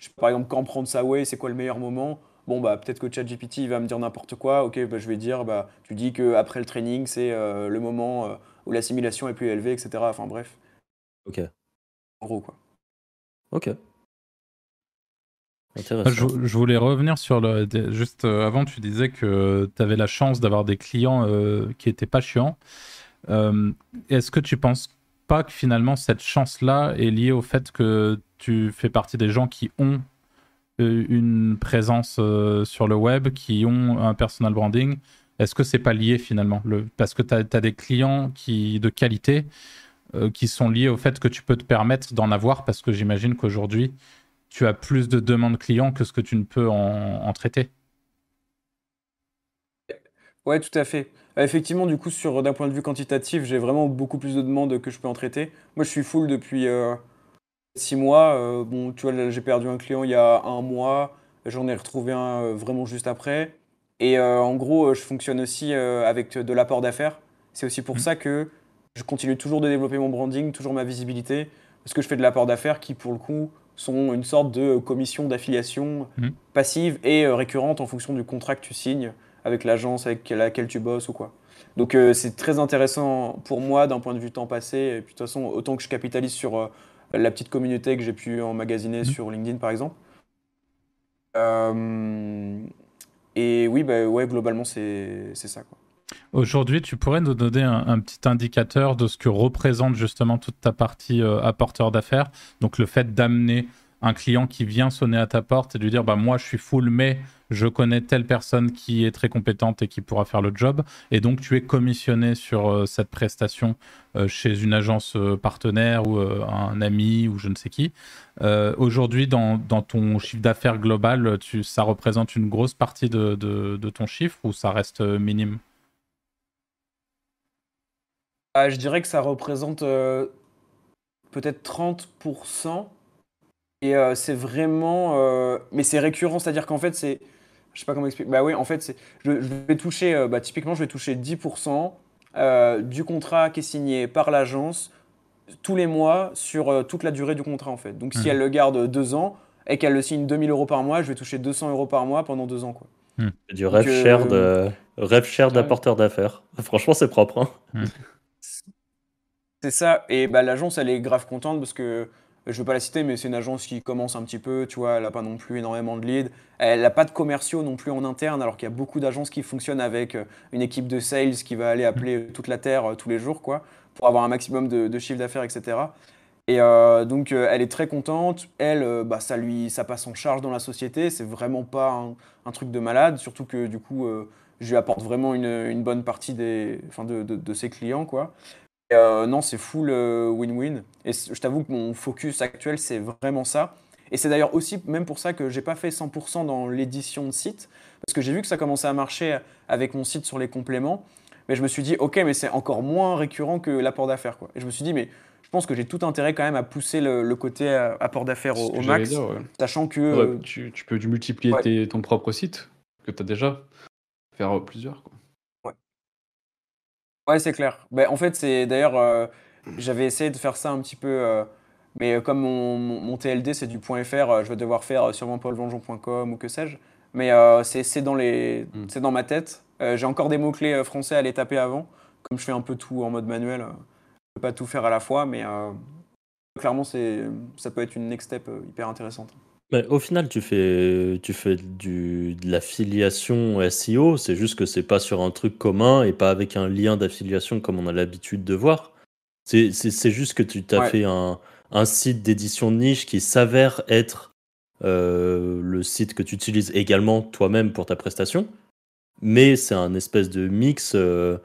Je sais par exemple, quand prendre sa way, c'est quoi le meilleur moment? Bon, bah, peut-être que ChatGPT il va me dire n'importe quoi. Ok, bah, je vais dire, bah, tu dis qu'après le training, c'est le moment où la simulation est plus élevée, etc. Enfin bref. Ok. En gros, quoi. Ok. Je, voulais revenir sur le. Juste euh, avant, tu disais que tu avais la chance d'avoir des clients euh, qui n'étaient pas chiants. Euh, est-ce que tu penses pas que finalement cette chance-là est liée au fait que tu fais partie des gens qui ont une présence sur le web, qui ont un personal branding Est-ce que c'est pas lié finalement le... Parce que tu as, des clients qui, de qualité qui sont liés au fait que tu peux te permettre d'en avoir parce que j'imagine qu'aujourd'hui tu as plus de demandes clients que ce que tu ne peux en, traiter. Ouais, tout à fait. Euh, effectivement, du coup, sur d'un point de vue quantitatif, j'ai vraiment beaucoup plus de demandes que je peux en traiter. Moi, je suis full depuis euh, six mois. Euh, bon, tu vois, j'ai perdu un client il y a un mois. J'en ai retrouvé un vraiment juste après. Et en gros, je fonctionne aussi avec de l'apport d'affaires. C'est aussi pour mmh. ça que je continue toujours de développer mon branding, toujours ma visibilité, parce que je fais de l'apport d'affaires qui, pour le coup, sont une sorte de commission d'affiliation mmh. passive et euh, récurrente en fonction du contrat que tu signes avec l'agence avec laquelle tu bosses ou quoi. Donc euh, c'est très intéressant pour moi d'un point de vue temps passé. Et puis de toute façon, autant que je capitalise sur euh, la petite communauté que j'ai pu emmagasiner mmh. sur LinkedIn par exemple. et oui, bah, ouais, globalement c'est ça. Quoi. Aujourd'hui, tu pourrais nous donner un, petit indicateur de ce que représente justement toute ta partie euh, apporteur d'affaires? Donc le fait d'amener un client qui vient sonner à ta porte et de lui dire bah moi je suis full mais je connais telle personne qui est très compétente et qui pourra faire le job et donc tu es commissionné sur euh, cette prestation euh, chez une agence partenaire ou un ami ou je ne sais qui. Aujourd'hui dans, ton chiffre d'affaires global, tu, ça représente une grosse partie de, de ton chiffre ou ça reste minime? Ah, je dirais que ça représente euh, peut-être 30%. Et euh, c'est vraiment. Euh, mais c'est récurrent, c'est-à-dire qu'en fait, c'est. Je sais pas comment expliquer. Bah oui, en fait, c'est, je, vais toucher. bah, typiquement, je vais toucher 10% du contrat qui est signé par l'agence tous les mois sur toute la durée du contrat, en fait. Donc, si mmh. elle le garde deux ans et qu'elle le signe 2000 euros par mois, je vais toucher 200 euros par mois pendant deux ans, quoi. Mmh. Du rêve cher de rêve cher d'apporteur d'affaires. Franchement, c'est propre. Hein. Mmh. C'est ça. Et bah, l'agence, elle est grave contente parce que je veux pas la citer, mais c'est une agence qui commence un petit peu, tu vois, elle n'a pas non plus énormément de leads. Elle n'a pas de commerciaux non plus en interne, alors qu'il y a beaucoup d'agences qui fonctionnent avec euh, une équipe de sales qui va aller appeler toute la terre euh, tous les jours, quoi, pour avoir un maximum de, chiffre d'affaires, etc. Et euh, donc, elle est très contente. Elle, bah, ça lui, ça passe en charge dans la société. C'est vraiment pas un, truc de malade, surtout que du coup, je lui apporte vraiment une, bonne partie des, enfin, de, de, ses clients, quoi. Euh, non, c'est full euh, win-win. et je t'avoue que mon focus actuel, c'est vraiment ça. Et c'est d'ailleurs aussi même pour ça que j'ai pas fait 100% dans l'édition de site, parce que j'ai vu que ça commençait à marcher avec mon site sur les compléments. Mais je me suis dit, ok, mais c'est encore moins récurrent que l'apport d'affaires. Et je me suis dit, mais je pense que j'ai tout intérêt quand même à pousser le, côté euh, apport d'affaires au, max, sachant que... tu, peux multiplier ton propre site que tu as déjà, faire plusieurs. Quoi. Ouais, c'est clair. Ben, en fait, c'est d'ailleurs, euh, j'avais essayé de faire ça un petit peu, euh, mais comme mon, mon, TLD c'est du .fr, euh, je vais devoir faire sûrement paulvengeon.com ou que sais-je. Mais c'est dans, les, hmm. c'est dans ma tête. J'ai encore des mots-clés français à les taper avant. Comme je fais un peu tout en mode manuel, je ne peux pas tout faire à la fois, mais clairement, c'est, ça peut être une next step hyper intéressante. Mais au final, tu fais, tu fais du, de l'affiliation SEO, c'est juste que c'est pas sur un truc commun et pas avec un lien d'affiliation comme on a l'habitude de voir. C'est juste que tu t'as fait un, un site d'édition de niche qui s'avère être euh, le site que tu utilises également toi-même pour ta prestation, mais c'est un espèce de mix. Euh,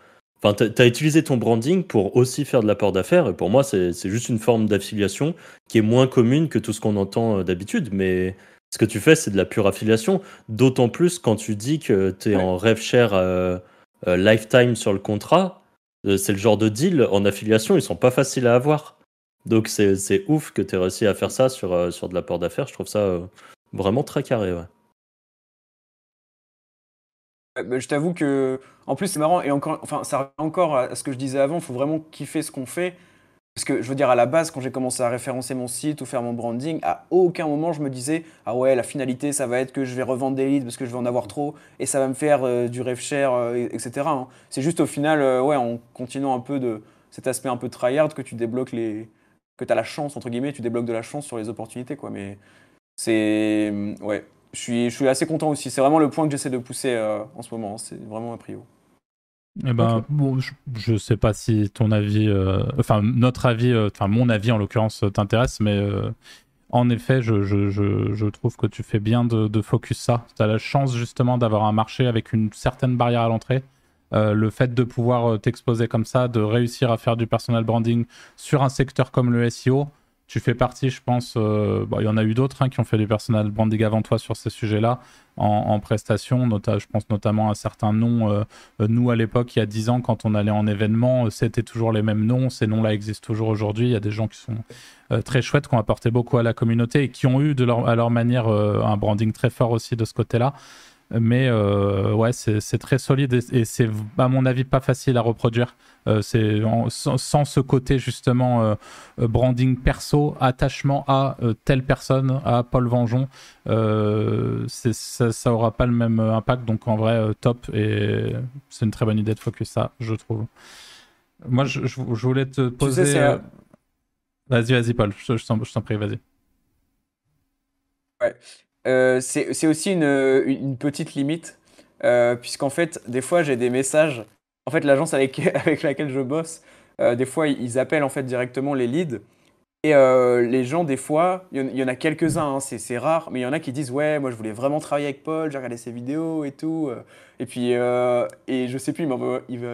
Enfin, tu as utilisé ton branding pour aussi faire de l'apport d'affaires, et pour moi, c'est juste une forme d'affiliation qui est moins commune que tout ce qu'on entend euh, d'habitude, mais ce que tu fais, c'est de la pure affiliation, d'autant plus quand tu dis que tu es en rêve cher euh, lifetime sur le contrat, c'est le genre de deal en affiliation, ils sont pas faciles à avoir. Donc c'est ouf que tu aies réussi à faire ça sur, sur de l'apport d'affaires. Je trouve ça vraiment très carré. Ouais. Bah, je t'avoue que, en plus, c'est marrant, et encore, enfin, ça revient encore à ce que je disais avant, il faut vraiment kiffer ce qu'on fait. Parce que je veux dire, à la base, quand j'ai commencé à référencer mon site ou faire mon branding, à aucun moment je me disais Ah ouais, la finalité, ça va être que je vais revendre des leads parce que je vais en avoir trop et ça va me faire euh, du rêve cher, euh, etc. Hein. C'est juste au final, euh, ouais, en continuant un peu de cet aspect un peu tryhard que tu débloques les. que tu as la chance, entre guillemets, tu débloques de la chance sur les opportunités, quoi. Mais c'est. Ouais, je suis, je suis assez content aussi. C'est vraiment le point que j'essaie de pousser euh, en ce moment. C'est vraiment un prio. Eh ben, bon, je, ne sais pas si ton avis, euh, enfin notre avis, euh, enfin mon avis en l'occurrence t'intéresse, mais en effet, je, je, je, trouve que tu fais bien de, de focus ça. Tu as la chance justement d'avoir un marché avec une certaine barrière à l'entrée. le fait de pouvoir t'exposer comme ça, de réussir à faire du personal branding sur un secteur comme le SEO, tu fais partie, je pense, euh, il y en a eu d'autres hein, qui ont fait du personal branding avant toi sur ces sujets-là, en, prestation, je pense notamment à certains noms. Euh, euh, nous, à l'époque, il y a 10 ans, quand on allait en événement, c'était toujours les mêmes noms, ces noms-là existent toujours aujourd'hui, il y a des gens qui sont très chouettes, qui ont apporté beaucoup à la communauté et qui ont eu de leur, à leur manière un branding très fort aussi de ce côté-là. Mais euh, ouais, c'est très solide et, c'est à mon avis pas facile à reproduire. Euh, c'est sans, ce côté justement euh, branding perso, attachement à telle personne, à Paul Vengeon, ça, ça aura pas le même impact. Donc en vrai, top et c'est une très bonne idée de focus ça, je trouve. Moi, je, je, voulais te poser. vas-y, vas-y, Paul. Je, je t'en prie, vas-y. Ouais. Euh, c'est aussi une, petite limite, euh, puisqu'en fait, des fois, j'ai des messages. En fait, l'agence avec, avec laquelle je bosse, euh, des fois, ils appellent en fait directement les leads. Et les gens, des fois, il y, en a quelques-uns, hein, c'est rare, mais il y en a qui disent Ouais, moi je voulais vraiment travailler avec Paul, j'ai regardé ses vidéos et tout. Et puis, et je sais plus,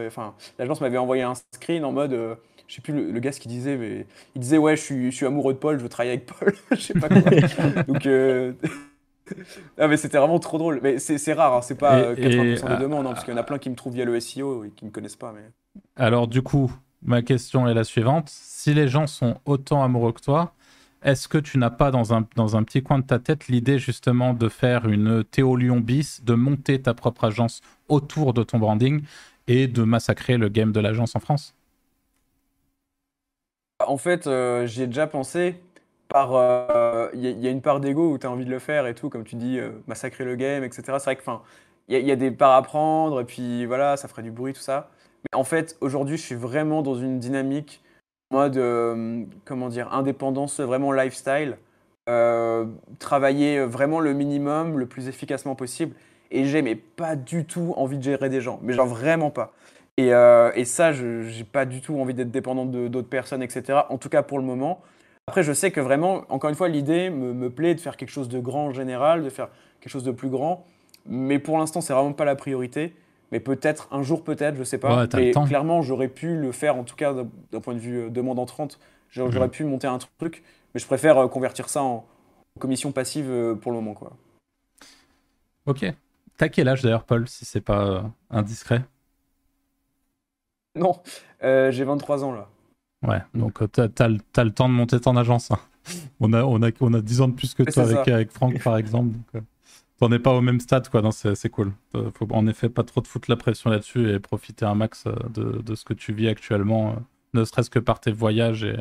enfin, l'agence m'avait envoyé un screen en mode je sais plus le, gars ce qu'il disait, mais il disait ouais, je suis, je suis, amoureux de Paul, je veux travailler avec Paul, je sais pas quoi. Donc ah mais c'était vraiment trop drôle. Mais c'est rare, hein. c'est pas 80% des ah, demandes, hein, parce qu'il y en a plein qui me trouvent via le SEO et qui me connaissent pas. Mais... Alors du coup, ma question est la suivante. Si les gens sont autant amoureux que toi, est-ce que tu n'as pas dans un, dans un petit coin de ta tête l'idée justement de faire une Théo Lyon bis, de monter ta propre agence autour de ton branding et de massacrer le game de l'agence en France? En fait, euh, j'y ai déjà pensé Il euh, y, a une part d'ego où tu as envie de le faire et tout, comme tu dis, euh, massacrer le game, etc. C'est vrai que, enfin, il y, a des parts à prendre et puis voilà, ça ferait du bruit, tout ça. Mais en fait, aujourd'hui, je suis vraiment dans une dynamique en mode, euh, comment dire, indépendance, vraiment lifestyle. travailler vraiment le minimum, le plus efficacement possible. Et j'ai mais pas du tout envie de gérer des gens, mais genre vraiment pas. Et, et ça, je n'ai pas du tout envie d'être dépendant d'autres personnes, etc. En tout cas pour le moment. Après, je sais que vraiment, encore une fois, l'idée me, plaît de faire quelque chose de grand en général, de faire quelque chose de plus grand. Mais pour l'instant, c'est vraiment pas la priorité. Mais peut-être, un jour peut-être, je sais pas. mais clairement, j'aurais pu le faire, en tout cas d'un point de vue euh, demande entrante. J'aurais mhm. pu monter un truc. Mais je préfère euh, convertir ça en commission passive euh, pour le moment. Quoi. Ok. T'as quel âge d'ailleurs, Paul, si c'est pas indiscret? Non, j'ai 23 ans là. Ouais, donc euh, tu as, le temps de monter ton agence. Hein. On, a, on, a, on a 10 ans de plus que toi avec, avec Franck, par exemple. Euh, t'en es pas au même stade, quoi. C'est cool. Euh, faut en effet pas trop te foutre la pression là-dessus et profiter un max de, de, ce que tu vis actuellement, ne serait-ce que par tes voyages. Et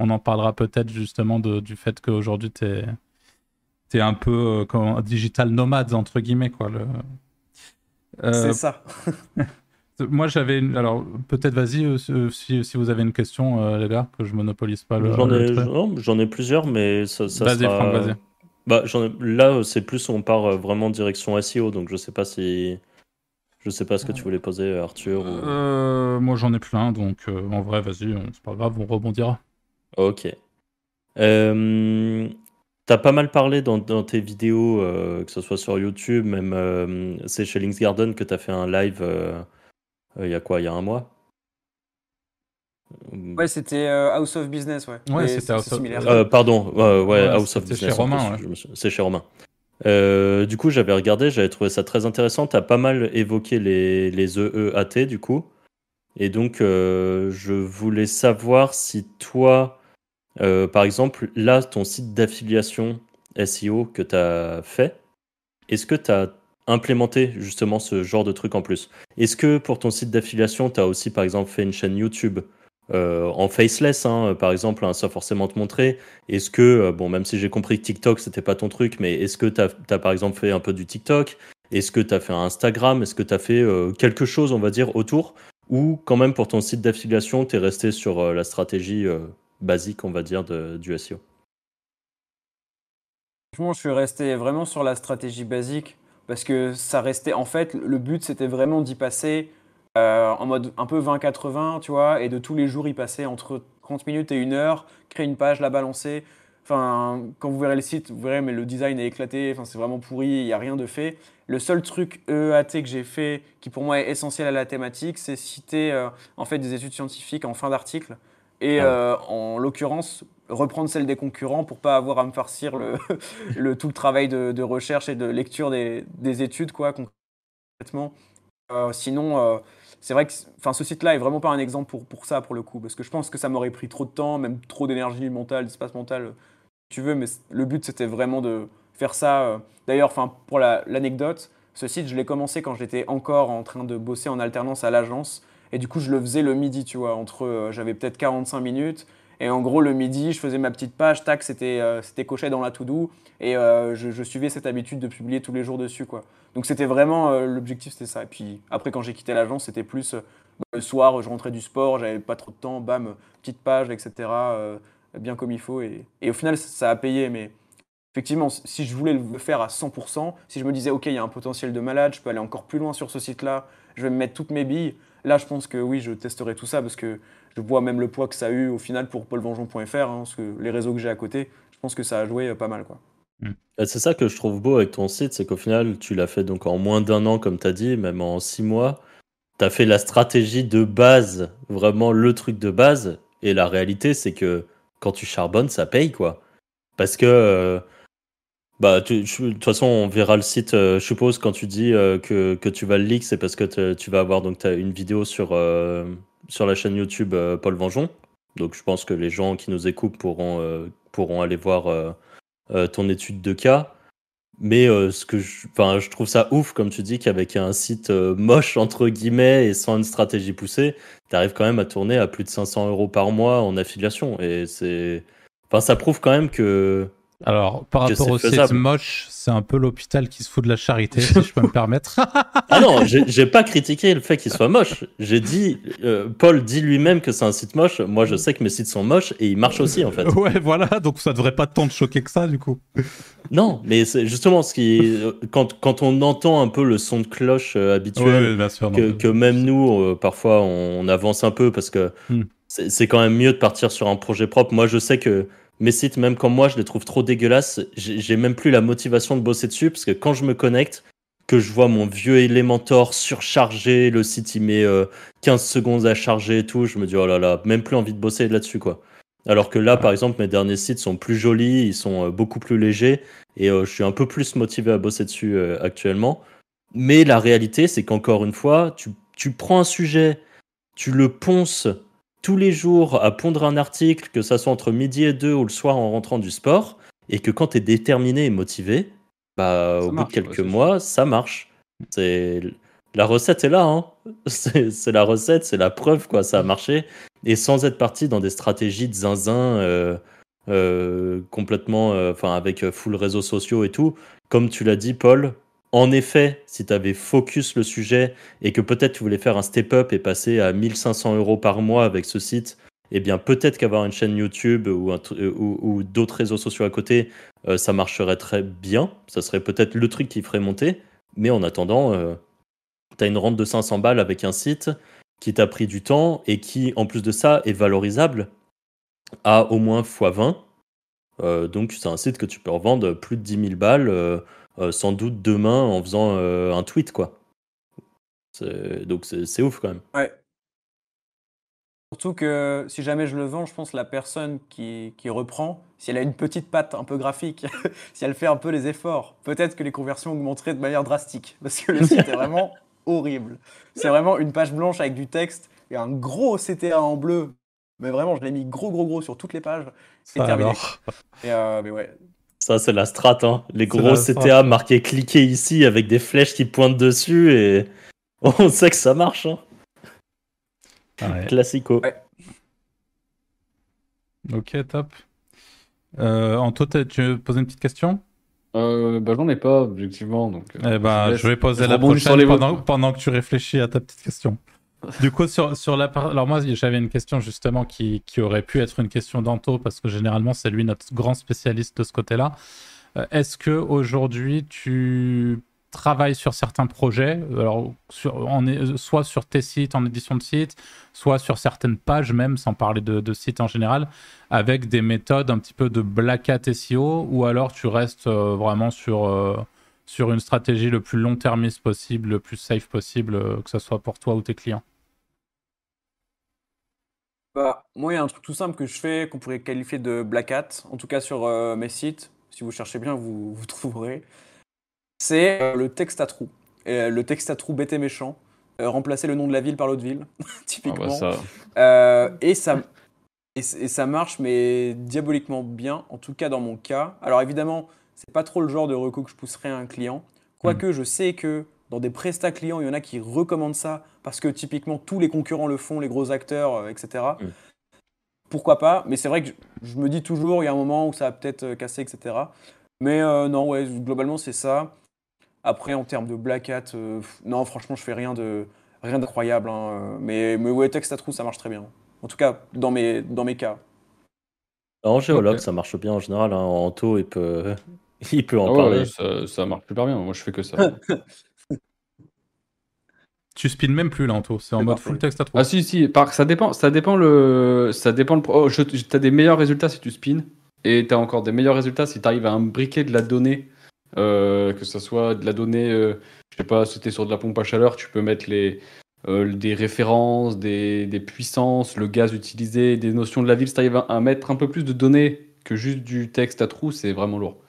on en parlera peut-être justement de, du fait qu'aujourd'hui, tu es, es, un peu comme, digital nomade, entre guillemets, quoi. Le... C'est ça. Moi, j'avais. Alors, peut-être, vas-y, euh, euh, si, si, vous avez une question, euh, les gars, que je monopolise pas le. J'en ai, j'en ai plusieurs, mais ça. ça vas-y, Franck, vas-y. Bah, là, c'est plus, on part vraiment direction SEO, donc je sais pas si. Je sais pas ce que tu voulais poser, Arthur. moi, j'en ai plein, donc en vrai, vas-y, c'est pas grave, on rebondira. Ok. T'as pas mal parlé dans, dans tes vidéos, que ce soit sur YouTube, même c'est chez Links Garden que tu as fait un live euh, il y a quoi Il y a un mois? Ouais, c'était euh, House of Business, ouais. Ouais, c'était House of euh, Pardon, ouais, House of Business. C'est chez Romain, C'est chez Romain. du coup, j'avais regardé, j'avais trouvé ça très intéressant. Tu as pas mal évoqué les, les EEAT, du coup. Et donc, je voulais savoir si toi, par exemple, là, ton site d'affiliation SEO que tu as fait, est-ce que tu as implémenté justement ce genre de truc en plus. Est-ce que pour ton site d'affiliation, tu as aussi par exemple fait une chaîne YouTube euh, en faceless, hein, par exemple, hein, sans forcément te montrer? Est-ce que, euh, bon, même si j'ai compris que TikTok, c'était pas ton truc, mais est-ce que tu as, par exemple fait un peu du TikTok? Est-ce que tu as fait un Instagram? Est-ce que tu as fait euh, quelque chose, on va dire, autour? Ou quand même pour ton site d'affiliation, tu es resté sur la stratégie basique, on va dire, du SEO Franchement, je suis resté vraiment sur la stratégie basique parce que ça restait. En fait, le but, c'était vraiment d'y passer euh, en mode un peu 20-80, tu vois, et de tous les jours y passer entre 30 minutes et une heure, créer une page, la balancer. Enfin, quand vous verrez le site, vous verrez, mais le design est éclaté, enfin, c'est vraiment pourri, il n'y a rien de fait. Le seul truc EEAT que j'ai fait, qui pour moi est essentiel à la thématique, c'est citer euh, en fait des études scientifiques en fin d'article. Et ah euh, en l'occurrence, reprendre celle des concurrents pour pas avoir à me farcir le, le tout le travail de, recherche et de lecture des, des études, quoi, concrètement. Euh, sinon, euh, c'est vrai que enfin, ce site-là est vraiment pas un exemple pour, pour ça, pour le coup, parce que je pense que ça m'aurait pris trop de temps, même trop d'énergie mentale, d'espace mental, tu veux, mais le but, c'était vraiment de faire ça. Euh. D'ailleurs, enfin, pour l'anecdote, ce site, je l'ai commencé quand j'étais encore en train de bosser en alternance à l'agence, et du coup, je le faisais le midi, tu vois, entre, j'avais peut-être 45 minutes, et en gros, le midi, je faisais ma petite page, tac, c'était euh, c'était coché dans la to-do. Et euh, je, suivais cette habitude de publier tous les jours dessus. Quoi. Donc c'était vraiment, euh, l'objectif, c'était ça. Et puis après, quand j'ai quitté l'agence, c'était plus le soir, je rentrais du sport, j'avais pas trop de temps, bam, petite page, etc. bien comme il faut. Et, et, au final, ça a payé. Mais effectivement, si je voulais le faire à 100%, si je me disais, OK, il y a un potentiel de malade, je peux aller encore plus loin sur ce site-là, je vais me mettre toutes mes billes, là, je pense que oui, je testerai tout ça parce que je vois même le poids que ça a eu au final pour paulvengeon.fr, hein, les réseaux que j'ai à côté, je pense que ça a joué euh, pas mal. Mm. C'est ça que je trouve beau avec ton site, c'est qu'au final, tu l'as fait donc en moins d'un an, comme tu as dit, même en six mois. Tu as fait la stratégie de base, vraiment le truc de base. Et la réalité, c'est que quand tu charbonnes, ça paye, quoi. Parce que, euh, bah, de toute façon, on verra le site, euh, je suppose, quand tu dis que, tu vas le leak, c'est parce que tu vas avoir donc, une vidéo sur, sur la chaîne YouTube euh, Paul Vengeon. Donc je pense que les gens qui nous écoutent pourront, euh, pourront aller voir euh, ton étude de cas. Mais ce que je, je trouve ça ouf, comme tu dis, qu'avec un site moche, entre guillemets, et sans une stratégie poussée, tu arrives quand même à tourner à plus de 500 euros par mois en affiliation. Et c'est. Enfin, ça prouve quand même que alors, par rapport au site moche, c'est un peu l'hôpital qui se fout de la charité, si je peux me permettre. ah non, j'ai pas critiqué le fait qu'il soit moche. J'ai dit, euh, Paul dit lui-même que c'est un site moche. Moi, je sais que mes sites sont moches et ils marchent aussi, en fait. Ouais, voilà, donc ça devrait pas tant te choquer que ça, du coup. non, mais c'est justement ce qui. Quand, quand on entend un peu le son de cloche euh, habituel, que, même nous, euh, parfois, on, avance un peu parce que hmm. c'est quand même mieux de partir sur un projet propre. Moi, je sais que mes sites, même quand moi je les trouve trop dégueulasses, j'ai même plus la motivation de bosser dessus parce que quand je me connecte, que je vois mon vieux Elementor surchargé, le site il met 15 euh, secondes à charger et tout, je me dis oh là là, même plus envie de bosser là-dessus quoi. Alors que là, par exemple, mes derniers sites sont plus jolis, ils sont euh, beaucoup plus légers et euh, je suis un peu plus motivé à bosser dessus actuellement. Mais la réalité, c'est qu'encore une fois, tu, tu prends un sujet, tu le ponces tous les jours à pondre un article, que ça soit entre midi et deux ou le soir en rentrant du sport, et que quand tu es déterminé et motivé, bah, au bout de quelques mois, ça marche. C'est la recette est là, hein. c'est la recette, c'est la preuve, quoi, ça a marché. Et sans être parti dans des stratégies de zinzin euh, euh, complètement, euh, enfin, avec full réseaux sociaux et tout. Comme tu l'as dit, Paul, en effet, si tu avais focus le sujet et que peut-être tu voulais faire un step-up et passer à 1500 euros par mois avec ce site, eh bien peut-être qu'avoir une chaîne YouTube ou, ou, d'autres réseaux sociaux à côté, euh, ça marcherait très bien. Ça serait peut-être le truc qui ferait monter. Mais en attendant, euh, tu as une rente de 500 balles avec un site qui t'a pris du temps et qui, en plus de ça, est valorisable à au moins x20. Euh, donc c'est un site que tu peux revendre plus de 10 000 balles euh, sans doute demain en faisant euh, un tweet, quoi. Donc c'est ouf quand même. Ouais. Surtout que si jamais je le vends, je pense que la personne qui, qui reprend, si elle a une petite patte un peu graphique, si elle fait un peu les efforts, peut-être que les conversions augmenteraient de manière drastique. Parce que le site est vraiment horrible. C'est vraiment une page blanche avec du texte et un gros CTA en bleu. Mais vraiment, je l'ai mis gros, gros, gros sur toutes les pages. C'est terminé. Et euh, mais ouais. Ça, c'est la strat. Hein. Les gros CTA marqués cliquer ici avec des flèches qui pointent dessus et on sait que ça marche. Hein. Classico. Ok, top. Euh, Anto, tu veux poser une petite question? Euh, bah, J'en ai pas, objectivement. Donc, euh, eh bah, je, vais poser la prochaine pendant, pendant, que tu réfléchis à ta petite question. Du coup, sur, sur la alors moi, j'avais une question justement qui, qui, aurait pu être une question d'Anto parce que généralement, c'est lui notre grand spécialiste de ce côté-là. Euh, est-ce que aujourd'hui, tu travaille sur certains projets, alors soit sur tes sites en édition de sites, soit sur certaines pages même, sans parler de, sites en général, avec des méthodes un petit peu de black hat SEO, ou alors tu restes euh, vraiment sur, euh, sur une stratégie le plus long-termiste possible, le plus safe possible, que ce soit pour toi ou tes clients? Bah, Moi, il y a un truc tout simple que je fais qu'on pourrait qualifier de black hat, en tout cas sur mes sites. Si vous cherchez bien, vous, vous trouverez c'est euh, le texte à trous. Euh, le texte à trous bête et méchant. Euh, remplacer le nom de la ville par l'autre ville, typiquement. Ah bah et, ça, et, ça marche, mais diaboliquement bien, en tout cas dans mon cas. Alors évidemment, c'est pas trop le genre de recours que je pousserais à un client. Quoique mm. je sais que dans des prestats clients, il y en a qui recommandent ça parce que typiquement tous les concurrents le font, les gros acteurs, etc. Mm. Pourquoi pas Mais c'est vrai que je, me dis toujours, il y a un moment où ça va peut-être casser, etc. Mais non, ouais, globalement c'est ça. Après, en termes de Black Hat, euh, non, franchement, je fais rien de rien d'incroyable. Hein, mais, mais ouais, texte à trous, ça marche très bien. En tout cas, dans mes, dans mes cas. En géologue, ça marche bien en général. Hein. En taux, il peut, il peut en ah parler. ça, marche super bien. Moi, je fais que ça. tu spins même plus là, Anto. C'est en mode full texte à trous. Ah si, si. ça dépend. Ça dépend le. Ça dépend le. Oh, t'as des meilleurs résultats si tu spins. Et t'as encore des meilleurs résultats si tu arrives à imbriquer de la donnée euh, que ce soit de la donnée, euh, je sais pas, c'était sur de la pompe à chaleur, tu peux mettre les, euh, des références, des, des, puissances, le gaz utilisé, des notions de la ville. Si tu arrives à, mettre un peu plus de données que juste du texte à trous, c'est vraiment lourd.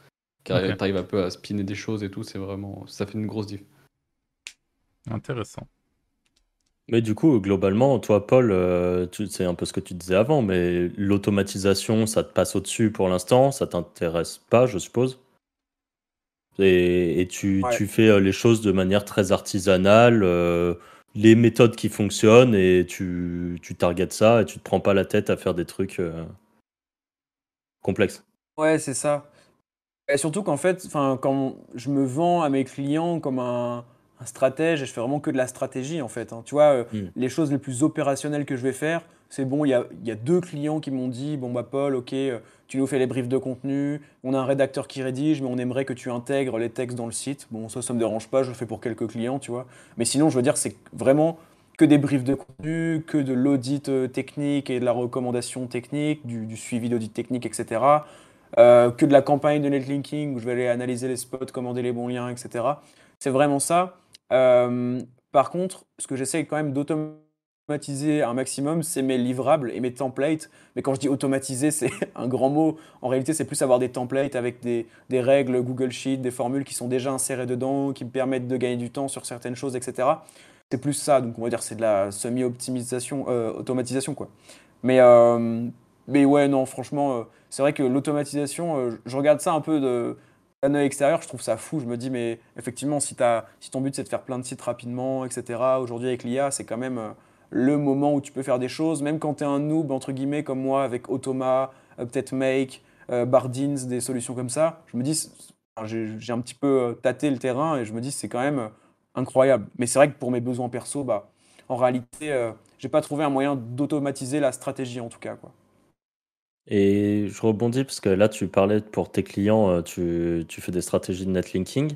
Car tu arrives un peu à spinner des choses et tout, c'est vraiment, ça fait une grosse diff. Intéressant. Mais du coup, globalement, toi, Paul, c'est un peu ce que tu disais avant, mais l'automatisation, ça te passe au-dessus pour l'instant, ça t'intéresse pas, je suppose? Et, tu, tu, fais euh, les choses de manière très artisanale, euh, les méthodes qui fonctionnent, et tu, tu targetes ça, et tu te prends pas la tête à faire des trucs euh, complexes. Ouais, c'est ça. Et surtout qu'en fait, quand je me vends à mes clients comme un, un, stratège, et je fais vraiment que de la stratégie, en fait. Hein. Tu vois, hmm. les choses les plus opérationnelles que je vais faire, c'est bon, il y a, y a, deux clients qui m'ont dit, bon bah Paul, ok, tu nous fais les briefs de contenu, on a un rédacteur qui rédige, mais on aimerait que tu intègres les textes dans le site. Bon, ça, ça me dérange pas, je le fais pour quelques clients, tu vois. Mais sinon, je veux dire, c'est vraiment que des briefs de contenu, que de l'audit euh, technique et de la recommandation technique, du, suivi d'audit technique, etc. Euh, que de la campagne de netlinking où je vais aller analyser les spots, commander les bons liens, etc. C'est vraiment ça. Euh, par contre, ce que j'essaie quand même d'automatiser, automatiser un maximum, c'est mes livrables et mes templates. Mais quand je dis automatiser, c'est un grand mot. En réalité, c'est plus avoir des templates avec des, des, règles Google Sheet, des formules qui sont déjà insérées dedans, qui me permettent de gagner du temps sur certaines choses, etc. C'est plus ça. Donc, on va dire c'est de la semi-optimisation, euh, automatisation, quoi. Mais, euh, mais ouais, non, franchement, euh, c'est vrai que l'automatisation, je regarde ça un peu de d'un œil extérieur, je trouve ça fou. Je me dis, mais effectivement, si, as, si ton but c'est de faire plein de sites rapidement, etc., aujourd'hui avec l'IA, c'est quand même le moment où tu peux faire des choses, même quand tu es un noob, entre guillemets, comme moi, avec Automa, euh, peut-être Make, euh, Bardins, des solutions comme ça, je me dis, j'ai un petit peu euh, tâté le terrain et je me dis, c'est quand même incroyable. Mais c'est vrai que pour mes besoins perso, bah, en réalité, j'ai pas trouvé un moyen d'automatiser la stratégie, en tout cas. Quoi. Et je rebondis parce que là, tu parlais pour tes clients, tu, tu fais des stratégies de netlinking.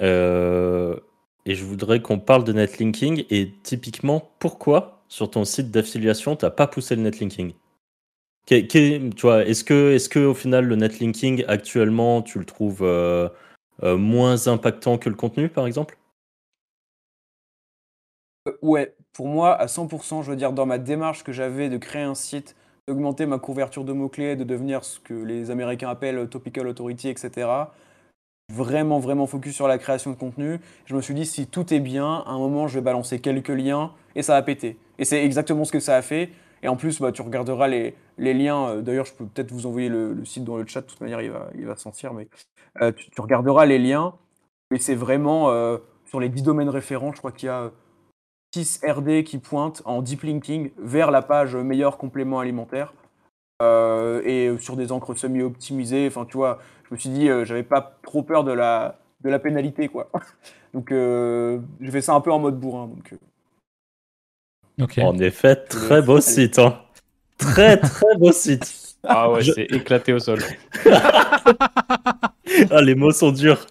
Euh, et je voudrais qu'on parle de netlinking et typiquement pourquoi sur ton site d'affiliation tu n'as pas poussé le netlinking? est-ce que, est que au final le netlinking actuellement tu le trouves euh, euh, moins impactant que le contenu par exemple? Euh, Ouais, pour moi, à 100%, je veux dire, dans ma démarche que j'avais de créer un site, d'augmenter ma couverture de mots-clés, de devenir ce que les Américains appellent topical authority, etc. Vraiment, vraiment focus sur la création de contenu. Je me suis dit, si tout est bien, à un moment, je vais balancer quelques liens et ça va péter. Et c'est exactement ce que ça a fait. Et en plus, bah, tu regarderas les, liens. Euh, d'ailleurs, je peux peut-être vous envoyer le, site dans le chat. De toute manière, il va, il va sentir. Mais euh, tu, regarderas les liens. Et c'est vraiment euh, sur les 10 domaines référents, je crois qu'il y a 6 RD qui pointent en deep linking vers la page meilleur complément alimentaire. et sur des encres semi-optimisées. Enfin, tu vois, je me suis dit, j'avais pas trop peur de la, de la pénalité, quoi. donc, j'ai fait ça un peu en mode bourrin. Donc, en effet, très beau site. Hein. Très, très beau site. Ah ouais, c'est éclaté au sol. ah, les mots sont durs.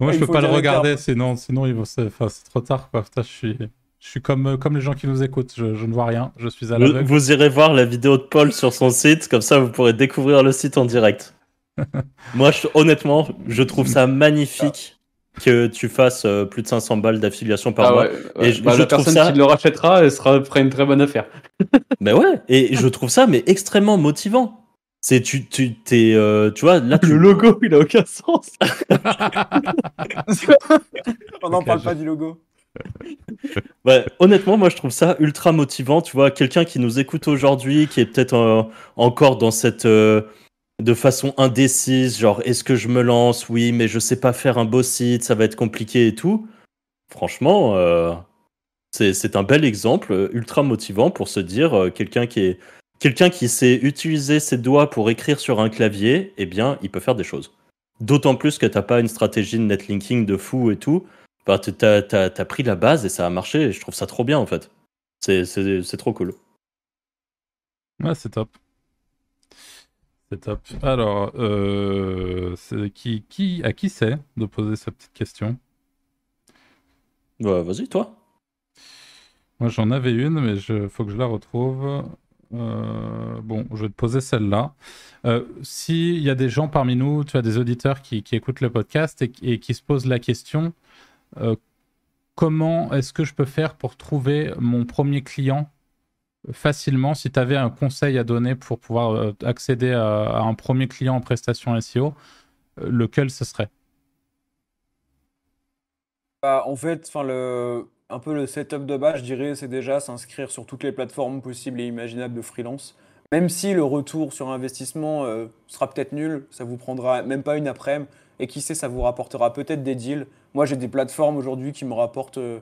Moi, je peux pas le regarder, sinon, sinon c'est trop tard. Quoi. je suis, je suis comme, comme les gens qui nous écoutent. Je, ne vois rien. Je suis à l'aveugle. Vous, irez voir la vidéo de Paul sur son site, comme ça, vous pourrez découvrir le site en direct. Moi, honnêtement, je trouve ça magnifique que tu fasses euh, plus de 500 balles d'affiliation par ah mois. Et je, bah, la personne qui le rachètera, elle sera, fera une très bonne affaire. mais ouais, et je trouve ça mais extrêmement motivant. C'est tu tu t'es euh, tu vois là le logo il a aucun sens. On n'en parle pas du logo. Ouais, honnêtement, moi je trouve ça ultra motivant. Tu vois, quelqu'un qui nous écoute aujourd'hui, qui est peut-être euh, encore dans cette de façon indécise, genre est-ce que je me lance? Oui, mais je sais pas faire un beau site, ça va être compliqué et tout. Franchement, euh, c'est un bel exemple, euh, ultra motivant pour se dire euh, quelqu'un qui est quelqu'un qui sait utiliser ses doigts pour écrire sur un clavier, eh bien, il peut faire des choses. D'autant plus que t'as pas une stratégie de netlinking de fou et tout. Bah, t'as as, pris la base et ça a marché. Et je trouve ça trop bien en fait. C'est trop cool. Ouais, c'est top. C'est top. Alors, euh, qui, qui, à qui c'est de poser sa petite question? Bah, Vas-y, toi. Moi, j'en avais une, mais il faut que je la retrouve. Euh, bon, je vais te poser celle-là. Euh, S'il y a des gens parmi nous, tu as des auditeurs qui, écoutent le podcast et, qui se posent la question euh, comment est-ce que je peux faire pour trouver mon premier client facilement, si tu avais un conseil à donner pour pouvoir accéder à, un premier client en prestation SEO, lequel ce serait? Bah, En fait, le, un peu le setup de base, je dirais, c'est déjà s'inscrire sur toutes les plateformes possibles et imaginables de freelance. Même si le retour sur investissement euh, sera peut-être nul, ça vous prendra même pas une après-midi, et qui sait, ça vous rapportera peut-être des deals. Moi, j'ai des plateformes aujourd'hui qui me rapportent euh,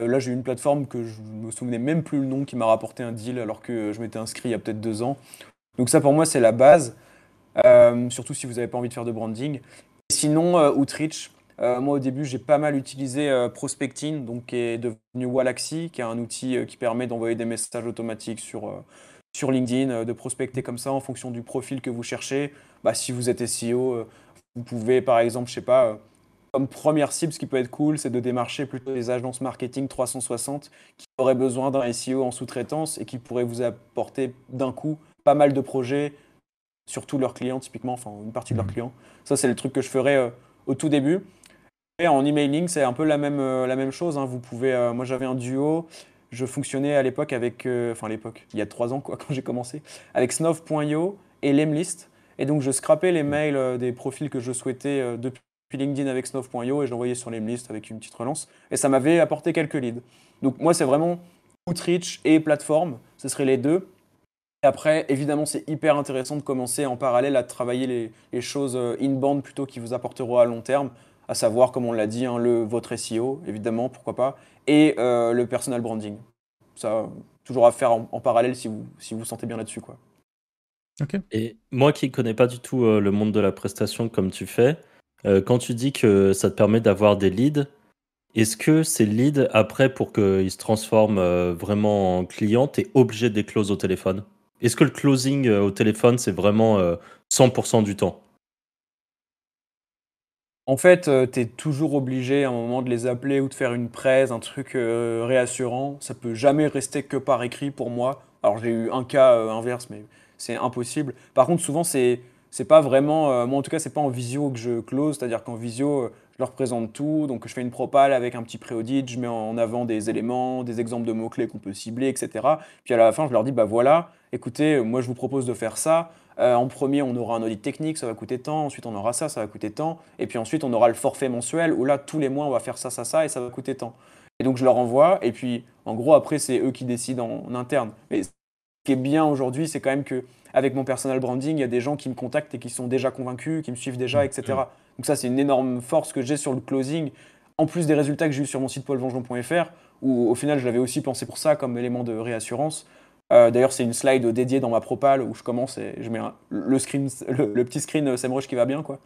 là, j'ai une plateforme que je me souvenais même plus le nom qui m'a rapporté un deal alors que je m'étais inscrit il y a peut-être deux ans. Donc ça, pour moi, c'est la base, euh, surtout si vous n'avez pas envie de faire de branding. sinon, euh, moi au début, j'ai pas mal utilisé Prospecting, donc qui est devenu Wallaxy, qui est un outil qui permet d'envoyer des messages automatiques sur, sur LinkedIn, de prospecter comme ça en fonction du profil que vous cherchez. Bah, si vous êtes SEO, vous pouvez par exemple, je sais pas comme première cible, ce qui peut être cool, c'est de démarcher plutôt des agences marketing 360 qui auraient besoin d'un SEO en sous-traitance et qui pourraient vous apporter d'un coup pas mal de projets, surtout leurs clients typiquement, enfin une partie de leurs mmh. clients. Ça, c'est le truc que je ferais euh, au tout début. En emailing, c'est un peu la même, euh, la même chose. Hein. Vous pouvez, euh, moi j'avais un duo, je fonctionnais à l'époque avec, enfin à l'époque, il y a trois ans quoi, quand j'ai commencé, avec Snov.io et Lemlist. Et donc je scrapais les mails des profils que je souhaitais depuis LinkedIn avec Snov.io et je l'envoyais sur les listes avec une petite relance. Et ça m'avait apporté quelques leads. Donc moi, c'est vraiment Outreach et plateforme, ce seraient les deux. Et après, évidemment, c'est hyper intéressant de commencer en parallèle à travailler les, choses euh, in-band plutôt qui vous apporteront à long terme, à savoir, comme on l'a dit, hein, le, votre SEO, évidemment, pourquoi pas, et euh, le personal branding. Ça, toujours à faire en, parallèle si vous si vous sentez bien là-dessus. quoi. Et moi qui ne connais pas du tout euh, le monde de la prestation comme tu fais, euh, quand tu dis que ça te permet d'avoir des leads, est-ce que ces leads, après, pour qu'ils se transforment euh, vraiment en clients, tu es obligé de les close au téléphone? Est-ce que le closing euh, au téléphone, c'est vraiment 100% du temps? En fait, tu es toujours obligé à un moment de les appeler ou de faire une presse, un truc réassurant. Ça peut jamais rester que par écrit pour moi. Alors j'ai eu un cas inverse, mais c'est impossible. Par contre, souvent, c'est c'est pas vraiment, moi en tout cas, c'est pas en visio que je close, c'est-à-dire qu'en visio, je leur présente tout, donc je fais une propale avec un petit pré-audit, je mets en avant des éléments, des exemples de mots-clés qu'on peut cibler, etc. Puis à la fin, je leur dis, bah voilà, écoutez, moi je vous propose de faire ça. en premier, on aura un audit technique, ça va coûter tant. Ensuite, on aura ça, ça va coûter tant. Et puis ensuite, on aura le forfait mensuel où là, tous les mois, on va faire ça, ça, ça, et ça va coûter tant. Et donc, je leur envoie. Et puis, en gros, après, c'est eux qui décident en, interne. Mais ce qui est bien aujourd'hui, c'est quand même que avec mon personal branding, il y a des gens qui me contactent et qui sont déjà convaincus, qui me suivent déjà, etc. Donc ça, c'est une énorme force que j'ai sur le closing, en plus des résultats que j'ai eu sur mon site paulvengeon.fr, où au final, je l'avais aussi pensé pour ça comme élément de réassurance. Euh, d'ailleurs, c'est une slide dédiée dans ma propale où je commence et je mets le, screen, petit screen SEMrush qui va bien. Quoi.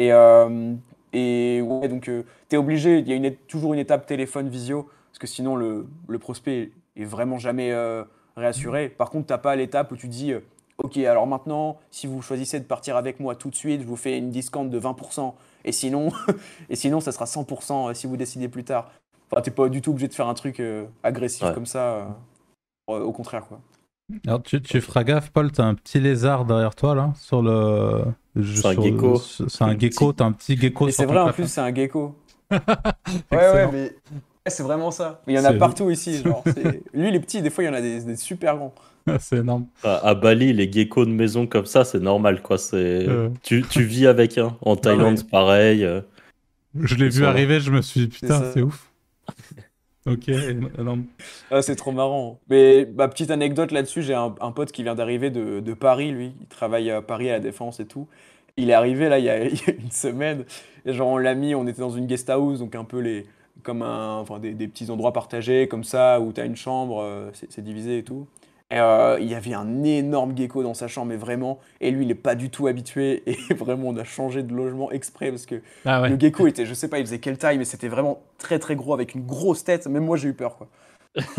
Et, euh, ouais, donc, euh, tu es obligé, il y a toujours une étape téléphone visio, parce que sinon, le, prospect est vraiment jamais euh, réassuré. Par contre, tu n'as pas l'étape où tu dis, euh, OK, alors maintenant, si vous choisissez de partir avec moi tout de suite, je vous fais une discount de 20%, et sinon, et sinon ça sera 100% si vous décidez plus tard. Enfin, tu n'es pas du tout obligé de faire un truc agressif comme ça, au contraire. quoi. Alors tu, tu feras gaffe, Paul, tu as un petit lézard derrière toi, là, sur le... C'est un gecko. C'est un gecko, t'as un petit gecko. Et c'est vrai, en plus, c'est un gecko. ouais, ouais, mais c'est vraiment ça. il y en a partout ici. Genre, Lui, les petits, des fois, il y en a des, super grands. c'est énorme. À, Bali, les geckos de maison comme ça, c'est normal, quoi. C'est tu, tu, vis avec un. En Thaïlande, pareil. Euh. Je l'ai vu arriver, je me suis dit, putain, c'est ouf. ok, ah, c'est trop marrant. Mais ma petite anecdote là-dessus, j'ai un, pote qui vient d'arriver de, de, Paris, lui. Il travaille à Paris à la Défense et tout. Il est arrivé là il y a, une semaine. Et genre, on l'a mis, on était dans une guest house, donc un peu les, comme un, enfin, des, des petits endroits partagés comme ça, où tu as une chambre, euh, c'est divisé et tout. Et, euh, il y avait un énorme gecko dans sa chambre, mais vraiment. Et lui, il n'est pas du tout habitué. Et vraiment, on a changé de logement exprès parce que ah le gecko était, je sais pas, il faisait quelle taille, mais c'était vraiment très très gros avec une grosse tête. Même moi, j'ai eu peur, quoi.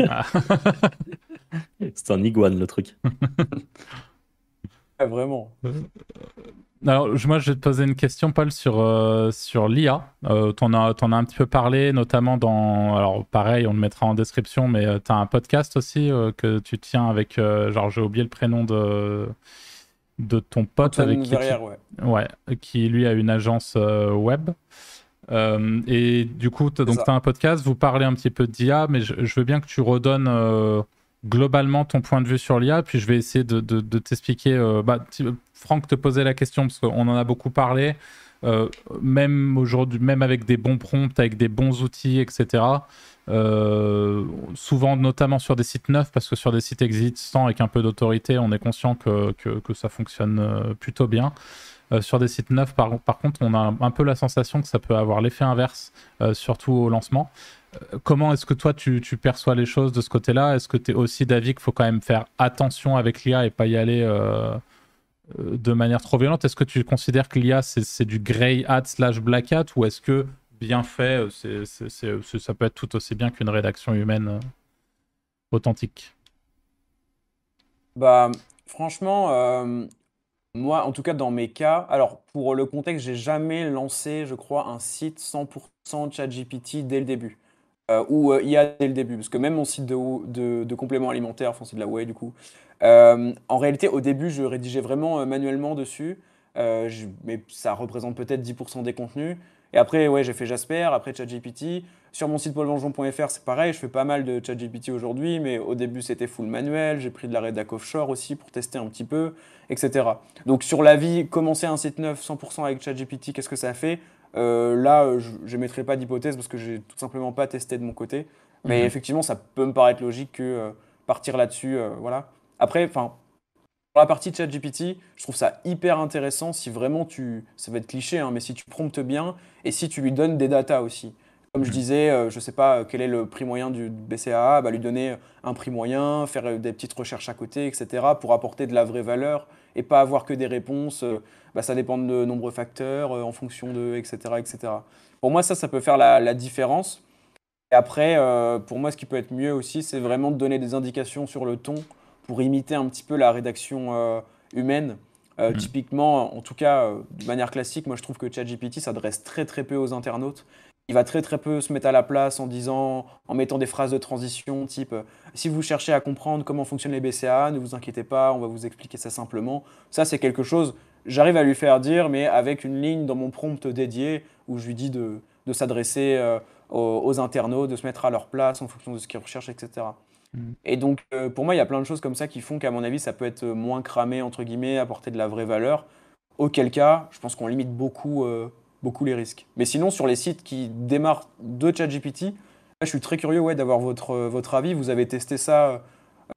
Ah. C'est un iguane, le truc. vraiment. Euh, alors, moi, je vais te poser une question, Paul, sur, euh, sur l'IA. Euh, tu en, as un petit peu parlé, notamment dans. Alors, pareil, on le mettra en description, mais euh, tu as un podcast aussi que tu tiens avec. genre, j'ai oublié le prénom de, de ton pote. avec qui, ouais. ouais. Qui, lui, a une agence web. et du coup, tu as un podcast, vous parlez un petit peu d'IA, mais je, je, veux bien que tu redonnes globalement ton point de vue sur l'IA, puis je vais essayer de, de, t'expliquer. Euh, bah, Franck te posait la question parce qu'on en a beaucoup parlé. Euh, même aujourd'hui, même avec des bons prompts, avec des bons outils, etc. Euh, souvent, notamment sur des sites neufs, parce que sur des sites existants avec un peu d'autorité, on est conscient que, que, ça fonctionne plutôt bien. sur des sites neufs, par, contre, on a un peu la sensation que ça peut avoir l'effet inverse, surtout au lancement. Euh, comment est-ce que toi tu, perçois les choses de ce côté-là? Est-ce que tu es aussi d'avis qu'il faut quand même faire attention avec l'IA et pas y aller euh, euh, de manière trop violente Est-ce que tu considères que l'IA c'est du grey hat slash black hat ou est-ce que bien fait, ça peut être tout aussi bien qu'une rédaction humaine authentique? Bah franchement, moi en tout cas dans mes cas, alors pour le contexte, j'ai jamais lancé, je crois, un site 100% ChatGPT dès le début. Euh, où euh, il y a dès le début. Parce que même mon site de, compléments alimentaires, enfin c'est de la whey du coup, euh, en réalité au début je rédigeais vraiment manuellement dessus, mais ça représente peut-être 10% des contenus. Et après, j'ai fait Jasper, après ChatGPT. Sur mon site paulvengeon.fr, c'est pareil, je fais pas mal de ChatGPT aujourd'hui, mais au début c'était full manuel. J'ai pris de la rédac offshore aussi pour tester un petit peu, etc. Donc sur la vie, commencer un site neuf 100% avec ChatGPT, qu'est-ce que ça fait? Là, euh, je ne mettrai pas d'hypothèse parce que j'ai tout simplement pas testé de mon côté. Mais mhm. effectivement, ça peut me paraître logique que euh, partir là-dessus, voilà. Après, enfin, pour la partie de ChatGPT, je trouve ça hyper intéressant si vraiment tu, ça va être cliché, hein, mais si tu promptes bien et si tu lui donnes des datas aussi. Comme je mhm. disais, je ne sais pas quel est le prix moyen du BCAA, bah, lui donner un prix moyen, faire des petites recherches à côté, etc., pour apporter de la vraie valeur et pas avoir que des réponses bah, ça dépend de nombreux facteurs, euh, en fonction de, etc., etc. Pour moi, ça, ça peut faire la, différence. Et après, euh, pour moi, ce qui peut être mieux aussi, c'est vraiment de donner des indications sur le ton pour imiter un petit peu la rédaction euh, humaine. Mm. Typiquement, en tout cas, de manière classique, moi je trouve que ChatGPT s'adresse très très peu aux internautes il va très très peu se mettre à la place en disant, en mettant des phrases de transition type si vous cherchez à comprendre comment fonctionnent les BCA, ne vous inquiétez pas, on va vous expliquer ça simplement. Ça c'est quelque chose j'arrive à lui faire dire, mais avec une ligne dans mon prompt dédié où je lui dis de, s'adresser euh, aux, internautes, de se mettre à leur place en fonction de ce qu'ils recherchent, etc. Mm. Et donc, euh, pour moi, il y a plein de choses comme ça qui font qu'à mon avis, ça peut être moins cramé, entre guillemets, apporter de la vraie valeur. Auquel cas, je pense qu'on limite beaucoup, euh, beaucoup les risques. Mais sinon, sur les sites qui démarrent de ChatGPT, je suis très curieux ouais, d'avoir votre, votre avis. Vous avez testé ça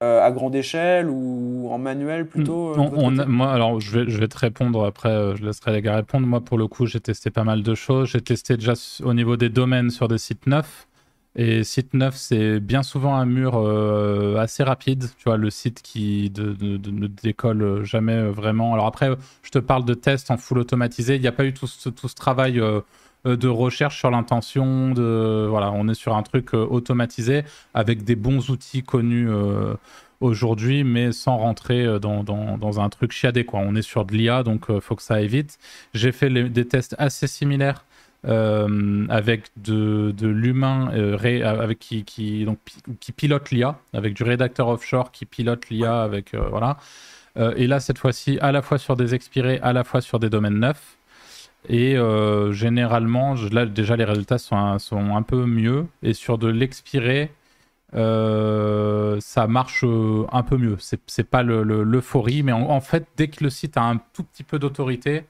euh, à grande échelle ou en manuel plutôt euh, Moi, alors je vais, je vais te répondre après, euh, je laisserai les gars répondre. Moi, pour le coup, j'ai testé pas mal de choses. J'ai testé déjà au niveau des domaines sur des sites neufs. Et site neuf, c'est bien souvent un mur assez rapide. Tu vois, le site qui ne décolle jamais vraiment. Alors après, je te parle de tests en full automatisé. Il n'y a pas eu tout ce, travail euh, de recherche sur l'intention. De voilà, on est sur un truc euh, automatisé avec des bons outils connus euh, aujourd'hui, mais sans rentrer dans, dans, un truc chiadé. Quoi. On est sur de l'IA, donc il faut que ça aille vite. J'ai fait des tests assez similaires avec de, de l'humain avec qui, qui, donc, qui pilote l'IA, avec du rédacteur offshore qui pilote l'IA, avec voilà. et là, cette fois-ci, à la fois sur des expirés, à la fois sur des domaines neufs. Et euh, généralement, là déjà les résultats sont un, sont un peu mieux. Et sur de l'expiré, euh, ça marche euh, un peu mieux. C'est pas l'euphorie, mais en, fait, dès que le site a un tout petit peu d'autorité,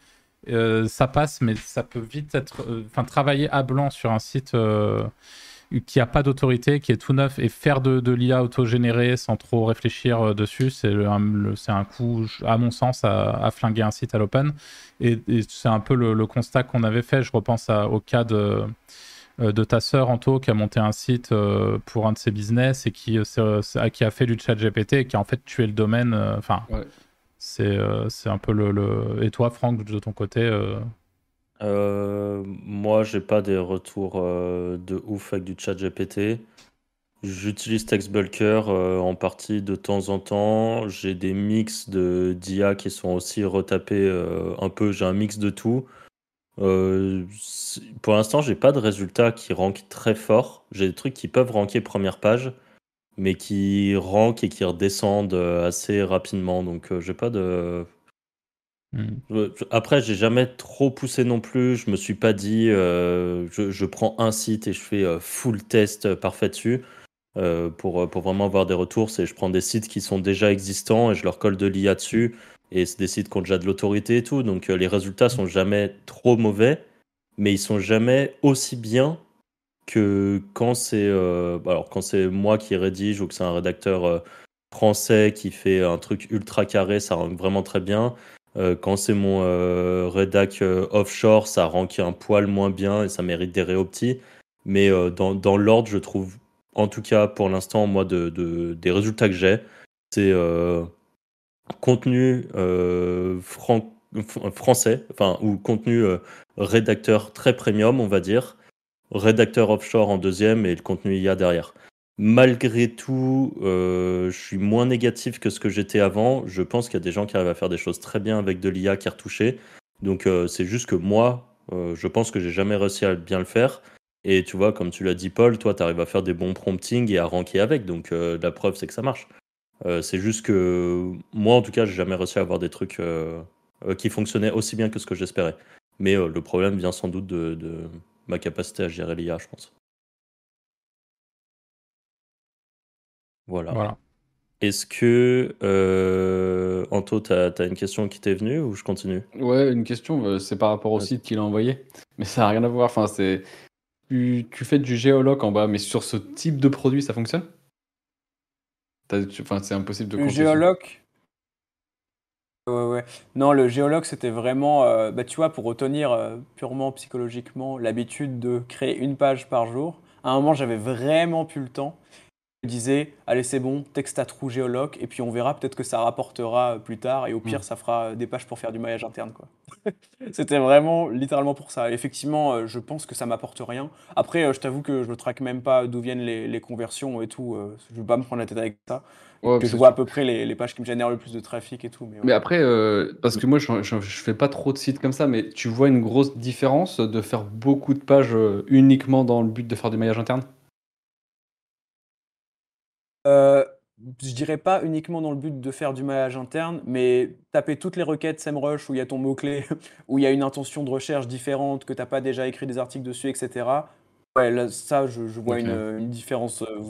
ça passe, mais ça peut vite être. Enfin, travailler à blanc sur un site qui a pas d'autorité, qui est tout neuf, et faire de, de l'IA autogénérée sans trop réfléchir euh, dessus, c'est un, coup, à mon sens, à, flinguer un site à l'open. Et, c'est un peu le, constat qu'on avait fait. Je repense au cas de, euh, de ta sœur, Anto, qui a monté un site euh, pour un de ses business et qui, qui a fait du chat GPT et qui a en fait tué le domaine. Enfin, c'est un peu le, Et toi, Franck, de ton côté euh, moi, j'ai pas des retours euh, de ouf avec du chat GPT. J'utilise TextBulker euh, en partie de temps en temps. J'ai des mix de d'IA qui sont aussi retapés un peu. J'ai un mix de tout. pour l'instant, j'ai pas de résultats qui rankent très fort. J'ai des trucs qui peuvent ranker première page, mais qui rankent et qui redescendent assez rapidement. Donc, j'ai pas de Hmm. Après, j'ai jamais trop poussé non plus. Je me suis pas dit, euh, je, prends un site et je fais euh, full test parfait dessus. Euh, pour, pour vraiment avoir des retours, c'est je prends des sites qui sont déjà existants et je leur colle de l'IA dessus. Et c'est des sites qui ont déjà de l'autorité et tout. Donc les résultats sont jamais trop mauvais, mais ils sont jamais aussi bien que quand c'est alors quand c'est moi qui rédige ou que c'est un rédacteur français qui fait un truc ultra carré, ça rend vraiment très bien. Euh, quand c'est mon euh, rédac euh, offshore, ça rank un poil moins bien et ça mérite des réoptis. Mais dans, dans l'ordre, je trouve, en tout cas pour l'instant, moi, de, de, des résultats que j'ai, c'est contenu français, enfin, ou contenu rédacteur très premium, on va dire, rédacteur offshore en deuxième et le contenu IA derrière. Malgré tout, euh, je suis moins négatif que ce que j'étais avant. Je pense qu'il y a des gens qui arrivent à faire des choses très bien avec de l'IA qui est retouché. Donc euh, c'est juste que moi, euh, je pense que j'ai jamais réussi à bien le faire. Et tu vois, comme tu l'as dit, Paul, toi, tu arrives à faire des bons promptings et à ranker avec. Donc la preuve, c'est que ça marche. c'est juste que moi, en tout cas, j'ai jamais réussi à avoir des trucs qui fonctionnaient aussi bien que ce que j'espérais. Mais le problème vient sans doute de ma capacité à gérer l'IA, je pense. Voilà. Est-ce que, euh, Anto, tu as, une question qui t'est venue ou je continue? Ouais, une question, euh, c'est par rapport au site qu'il a envoyé. Mais ça n'a rien à voir. Enfin, c'est... Tu, fais du géologue en bas, mais sur ce type de produit, ça fonctionne? Enfin, c'est impossible de Le géologue? Non, le géologue, c'était vraiment, euh, bah, tu vois, pour retenir euh, purement psychologiquement l'habitude de créer une page par jour. À un moment, j'avais vraiment plus le temps disait allez c'est bon, texte à trou géologue et puis on verra peut-être que ça rapportera plus tard et au pire mm. ça fera des pages pour faire du maillage interne quoi. C'était vraiment littéralement pour ça. effectivement, euh, je pense que ça m'apporte rien. Après, euh, je t'avoue que je ne traque même pas d'où viennent les, conversions et tout. Euh, je ne veux pas me prendre la tête avec ça. que je vois à peu près les, pages qui me génèrent le plus de trafic et tout. Mais, après, parce que moi je, je, fais pas trop de sites comme ça, mais tu vois une grosse différence de faire beaucoup de pages uniquement dans le but de faire du maillage interne? Euh, je dirais pas uniquement dans le but de faire du maillage interne, mais taper toutes les requêtes SEMrush où il y a ton mot-clé, où il y a une intention de recherche différente, que tu n'as pas déjà écrit des articles dessus, etc. Ouais, là, ça, je, vois une, une, différence euh,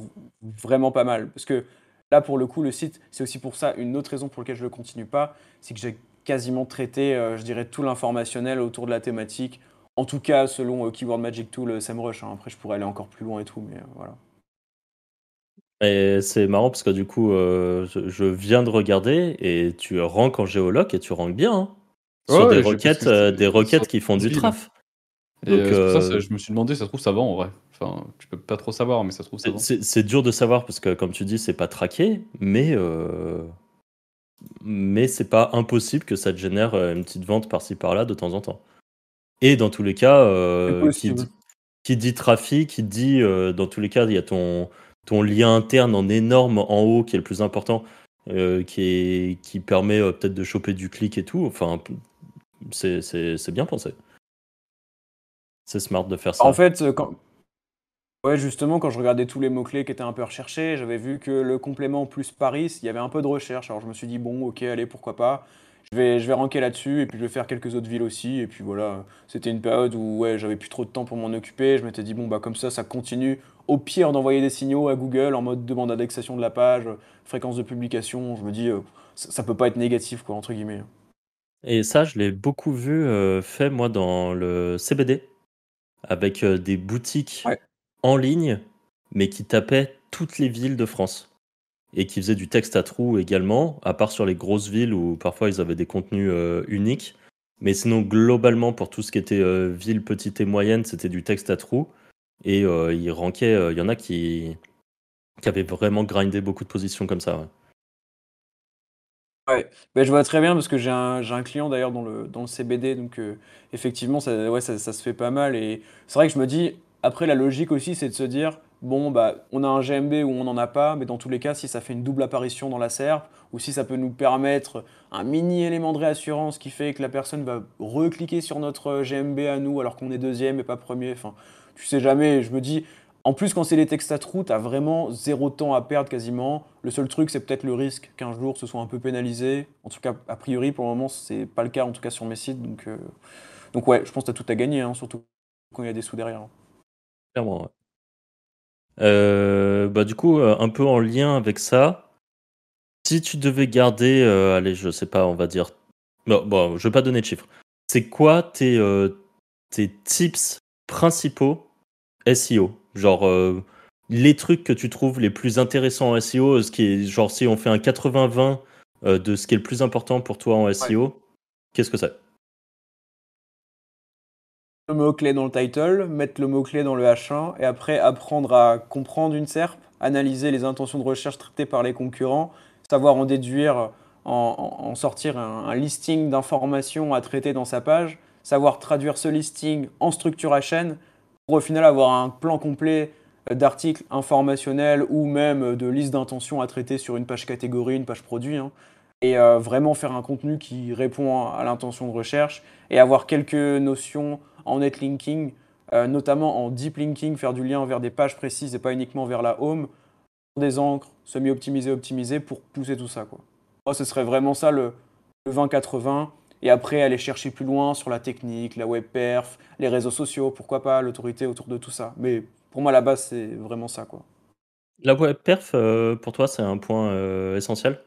vraiment pas mal. Parce que là, pour le coup, le site, c'est aussi pour ça, une autre raison pour laquelle je ne le continue pas, c'est que j'ai quasiment traité, euh, je dirais, tout l'informationnel autour de la thématique. En tout cas, selon euh, Keyword Magic Tool, SEMrush. Hein. Après, je pourrais aller encore plus loin et tout, mais voilà. Et c'est marrant parce que du coup, je, viens de regarder et tu ranks en géologue et tu ranks bien. Hein. sur des requêtes, des requêtes qui font du traf. Euh, ça, je me suis demandé, ça se trouve, ça va en vrai. Enfin, tu peux pas trop savoir, mais ça se trouve, ça va. C'est dur de savoir parce que, comme tu dis, c'est pas traqué, mais, euh... mais c'est pas impossible que ça te génère euh, une petite vente par-ci par-là de temps en temps. Et dans tous les cas, euh, qui, dit, qui, dit trafic, qui dit, dans tous les cas, il y a ton, ton lien interne en énorme en haut qui est le plus important, qui, est, qui permet peut-être de choper du clic et tout. Enfin, c'est bien pensé. C'est smart de faire ça. En fait, euh, quand... ouais, justement, quand je regardais tous les mots-clés qui étaient un peu recherchés, j'avais vu que le complément plus Paris, il y avait un peu de recherche. Alors je me suis dit, bon, ok, allez, pourquoi pas. Je vais, je vais ranker là-dessus et puis je vais faire quelques autres villes aussi. Et puis voilà, c'était une période où ouais, j'avais plus trop de temps pour m'en occuper. Je m'étais dit, bon, bah comme ça, ça continue. Au pire, d'envoyer des signaux à Google en mode demande d'indexation de la page, fréquence de publication. Je me dis, euh, ça, ça, peut pas être négatif, quoi, entre guillemets. Et ça, je l'ai beaucoup vu euh, fait, moi, dans le CBD avec euh, des boutiques en ligne, mais qui tapaient toutes les villes de France. Et qui faisaient du texte à trous également, à part sur les grosses villes où parfois ils avaient des contenus euh, uniques. Mais sinon, globalement, pour tout ce qui était euh, ville petite et moyenne, c'était du texte à trous. Et il ranquait, il y en a qui, qui avaient vraiment grindé beaucoup de positions comme ça. Ouais, je vois très bien parce que j'ai un, un client d'ailleurs dans le, dans le CBD, donc euh, effectivement, ça, ouais, ça se fait pas mal. Et c'est vrai que je me dis, après, la logique aussi, c'est de se dire, bon, bah, on a un GMB ou on n'en a pas, mais dans tous les cas, si ça fait une double apparition dans la SERP, ou si ça peut nous permettre un mini élément de réassurance qui fait que la personne va recliquer sur notre GMB à nous alors qu'on est deuxième et pas premier, enfin, tu sais jamais, je me dis, en plus, quand c'est les textes à trous, t'as vraiment zéro temps à perdre quasiment. Le seul truc, c'est peut-être le risque qu'un jour ce soit un peu pénalisé. En tout cas, a priori, pour le moment, c'est pas le cas, en tout cas sur mes sites. Donc, euh, donc ouais, je pense que t'as tout à gagner, hein, surtout quand il y a des sous derrière. Clairement, ouais. Euh, bah, du coup, euh, un peu en lien avec ça, si tu devais garder, allez, je sais pas, on va dire. Bon, bon je vais pas donner de chiffres. C'est quoi tes, tes tips principaux SEO Genre, euh, les trucs que tu trouves les plus intéressants en SEO, ce qui est, genre, si on fait un 80-20 euh, de ce qui est le plus important pour toi en SEO, qu'est-ce que c'est? Le mot-clé dans le title, mettre le mot-clé dans le H1, et après apprendre à comprendre une SERP, analyser les intentions de recherche traitées par les concurrents, savoir en déduire, en, sortir un listing d'informations à traiter dans sa page, savoir traduire ce listing en structure à chaîne, pour au final avoir un plan complet euh, d'articles informationnels ou même euh, de listes d'intentions à traiter sur une page catégorie, une page produit, hein, et euh, vraiment faire un contenu qui répond à l'intention de recherche et avoir quelques notions en netlinking, notamment en deep linking, faire du lien vers des pages précises et pas uniquement vers la home, des encres, semi-optimiser, optimiser pour pousser tout ça. Quoi. Moi, ce serait vraiment ça le, le 20-80 et après aller chercher plus loin sur la technique, la web perf, les réseaux sociaux, pourquoi pas, l'autorité autour de tout ça. Mais pour moi, la base, c'est vraiment ça. quoi. La web perf, euh, pour toi, c'est un point euh, essentiel?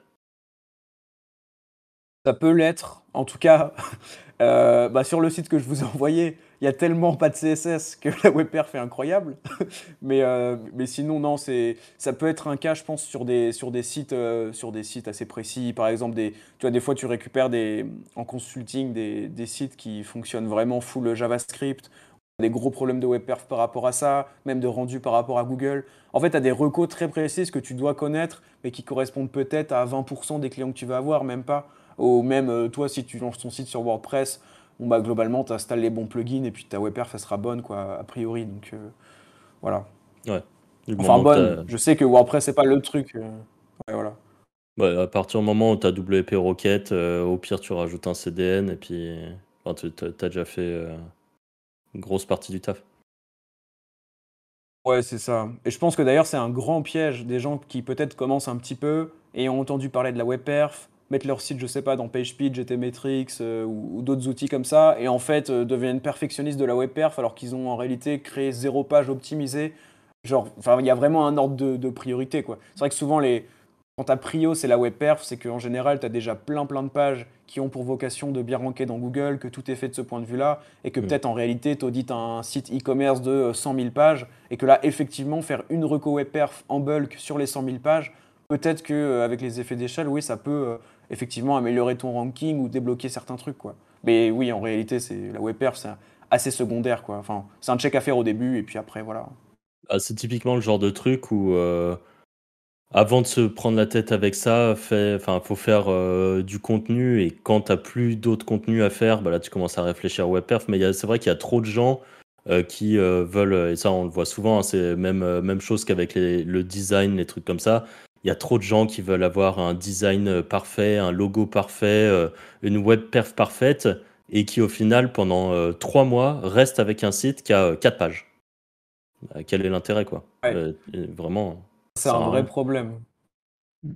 Ça peut l'être. En tout cas, euh, bah, sur le site que je vous ai envoyé, il y a tellement pas de CSS que la web perf est incroyable. mais, euh, mais sinon, non, c'est, ça peut être un cas, je pense, sur des, sur des, sites, euh, sur des sites assez précis. Par exemple, des, tu vois, des fois, tu récupères des, en consulting des, des sites qui fonctionnent vraiment full JavaScript des gros problèmes de web perf par rapport à ça, même de rendu par rapport à Google. En fait, tu as des recos très précises que tu dois connaître, mais qui correspondent peut-être à 20% des clients que tu vas avoir, même pas. Ou même euh, toi, si tu lances ton site sur WordPress, bon, bah, globalement, tu installes les bons plugins et puis ta web perf, ça sera bonne, quoi, a priori. Donc, euh, voilà. Ouais. enfin, bonne. Je sais que WordPress, c'est pas le truc. Euh, ouais, voilà. Ouais, à partir du moment où tu as WP Rocket, euh, au pire, tu rajoutes un CDN et puis enfin, tu as déjà fait une grosse partie du taf. Ouais, c'est ça. Et je pense que d'ailleurs, c'est un grand piège des gens qui peut-être commencent un petit peu et ont entendu parler de la web perf, mettent leur site, je sais pas, dans PageSpeed, GTmetrix euh, ou, d'autres outils comme ça, et en fait euh, deviennent perfectionnistes de la web perf alors qu'ils ont en réalité créé zéro page optimisée. Genre, enfin, il y a vraiment un ordre de, de priorité, quoi. C'est vrai que souvent les, quand ta prio c'est la web perf, c'est qu'en général tu as déjà plein plein de pages qui ont pour vocation de bien ranker dans Google, que tout est fait de ce point de vue-là, et que mm. peut-être en réalité tu audites un site e-commerce de 100 euh, 000 pages, et que là effectivement faire une reco web perf en bulk sur les 100 000 pages, peut-être qu'avec euh, les effets d'échelle, oui ça peut euh, effectivement améliorer ton ranking ou débloquer certains trucs. quoi. Mais oui, en réalité c'est la web perf c'est assez secondaire. quoi. Enfin, c'est un check à faire au début, et puis après voilà. Ah, c'est typiquement le genre de truc où avant de se prendre la tête avec ça, il faut faire euh, du contenu et quand tu n'as plus d'autres contenus à faire, bah là tu commences à réfléchir web perf. Mais c'est vrai qu'il y a trop de gens euh, qui euh, veulent, et ça on le voit souvent, hein, c'est même, même chose qu'avec le design, les trucs comme ça. Il y a trop de gens qui veulent avoir un design parfait, un logo parfait, une web perf parfaite et qui au final pendant trois mois restent avec un site qui a quatre pages. Quel est l'intérêt quoi? Vraiment. C'est un vrai problème. Mmh.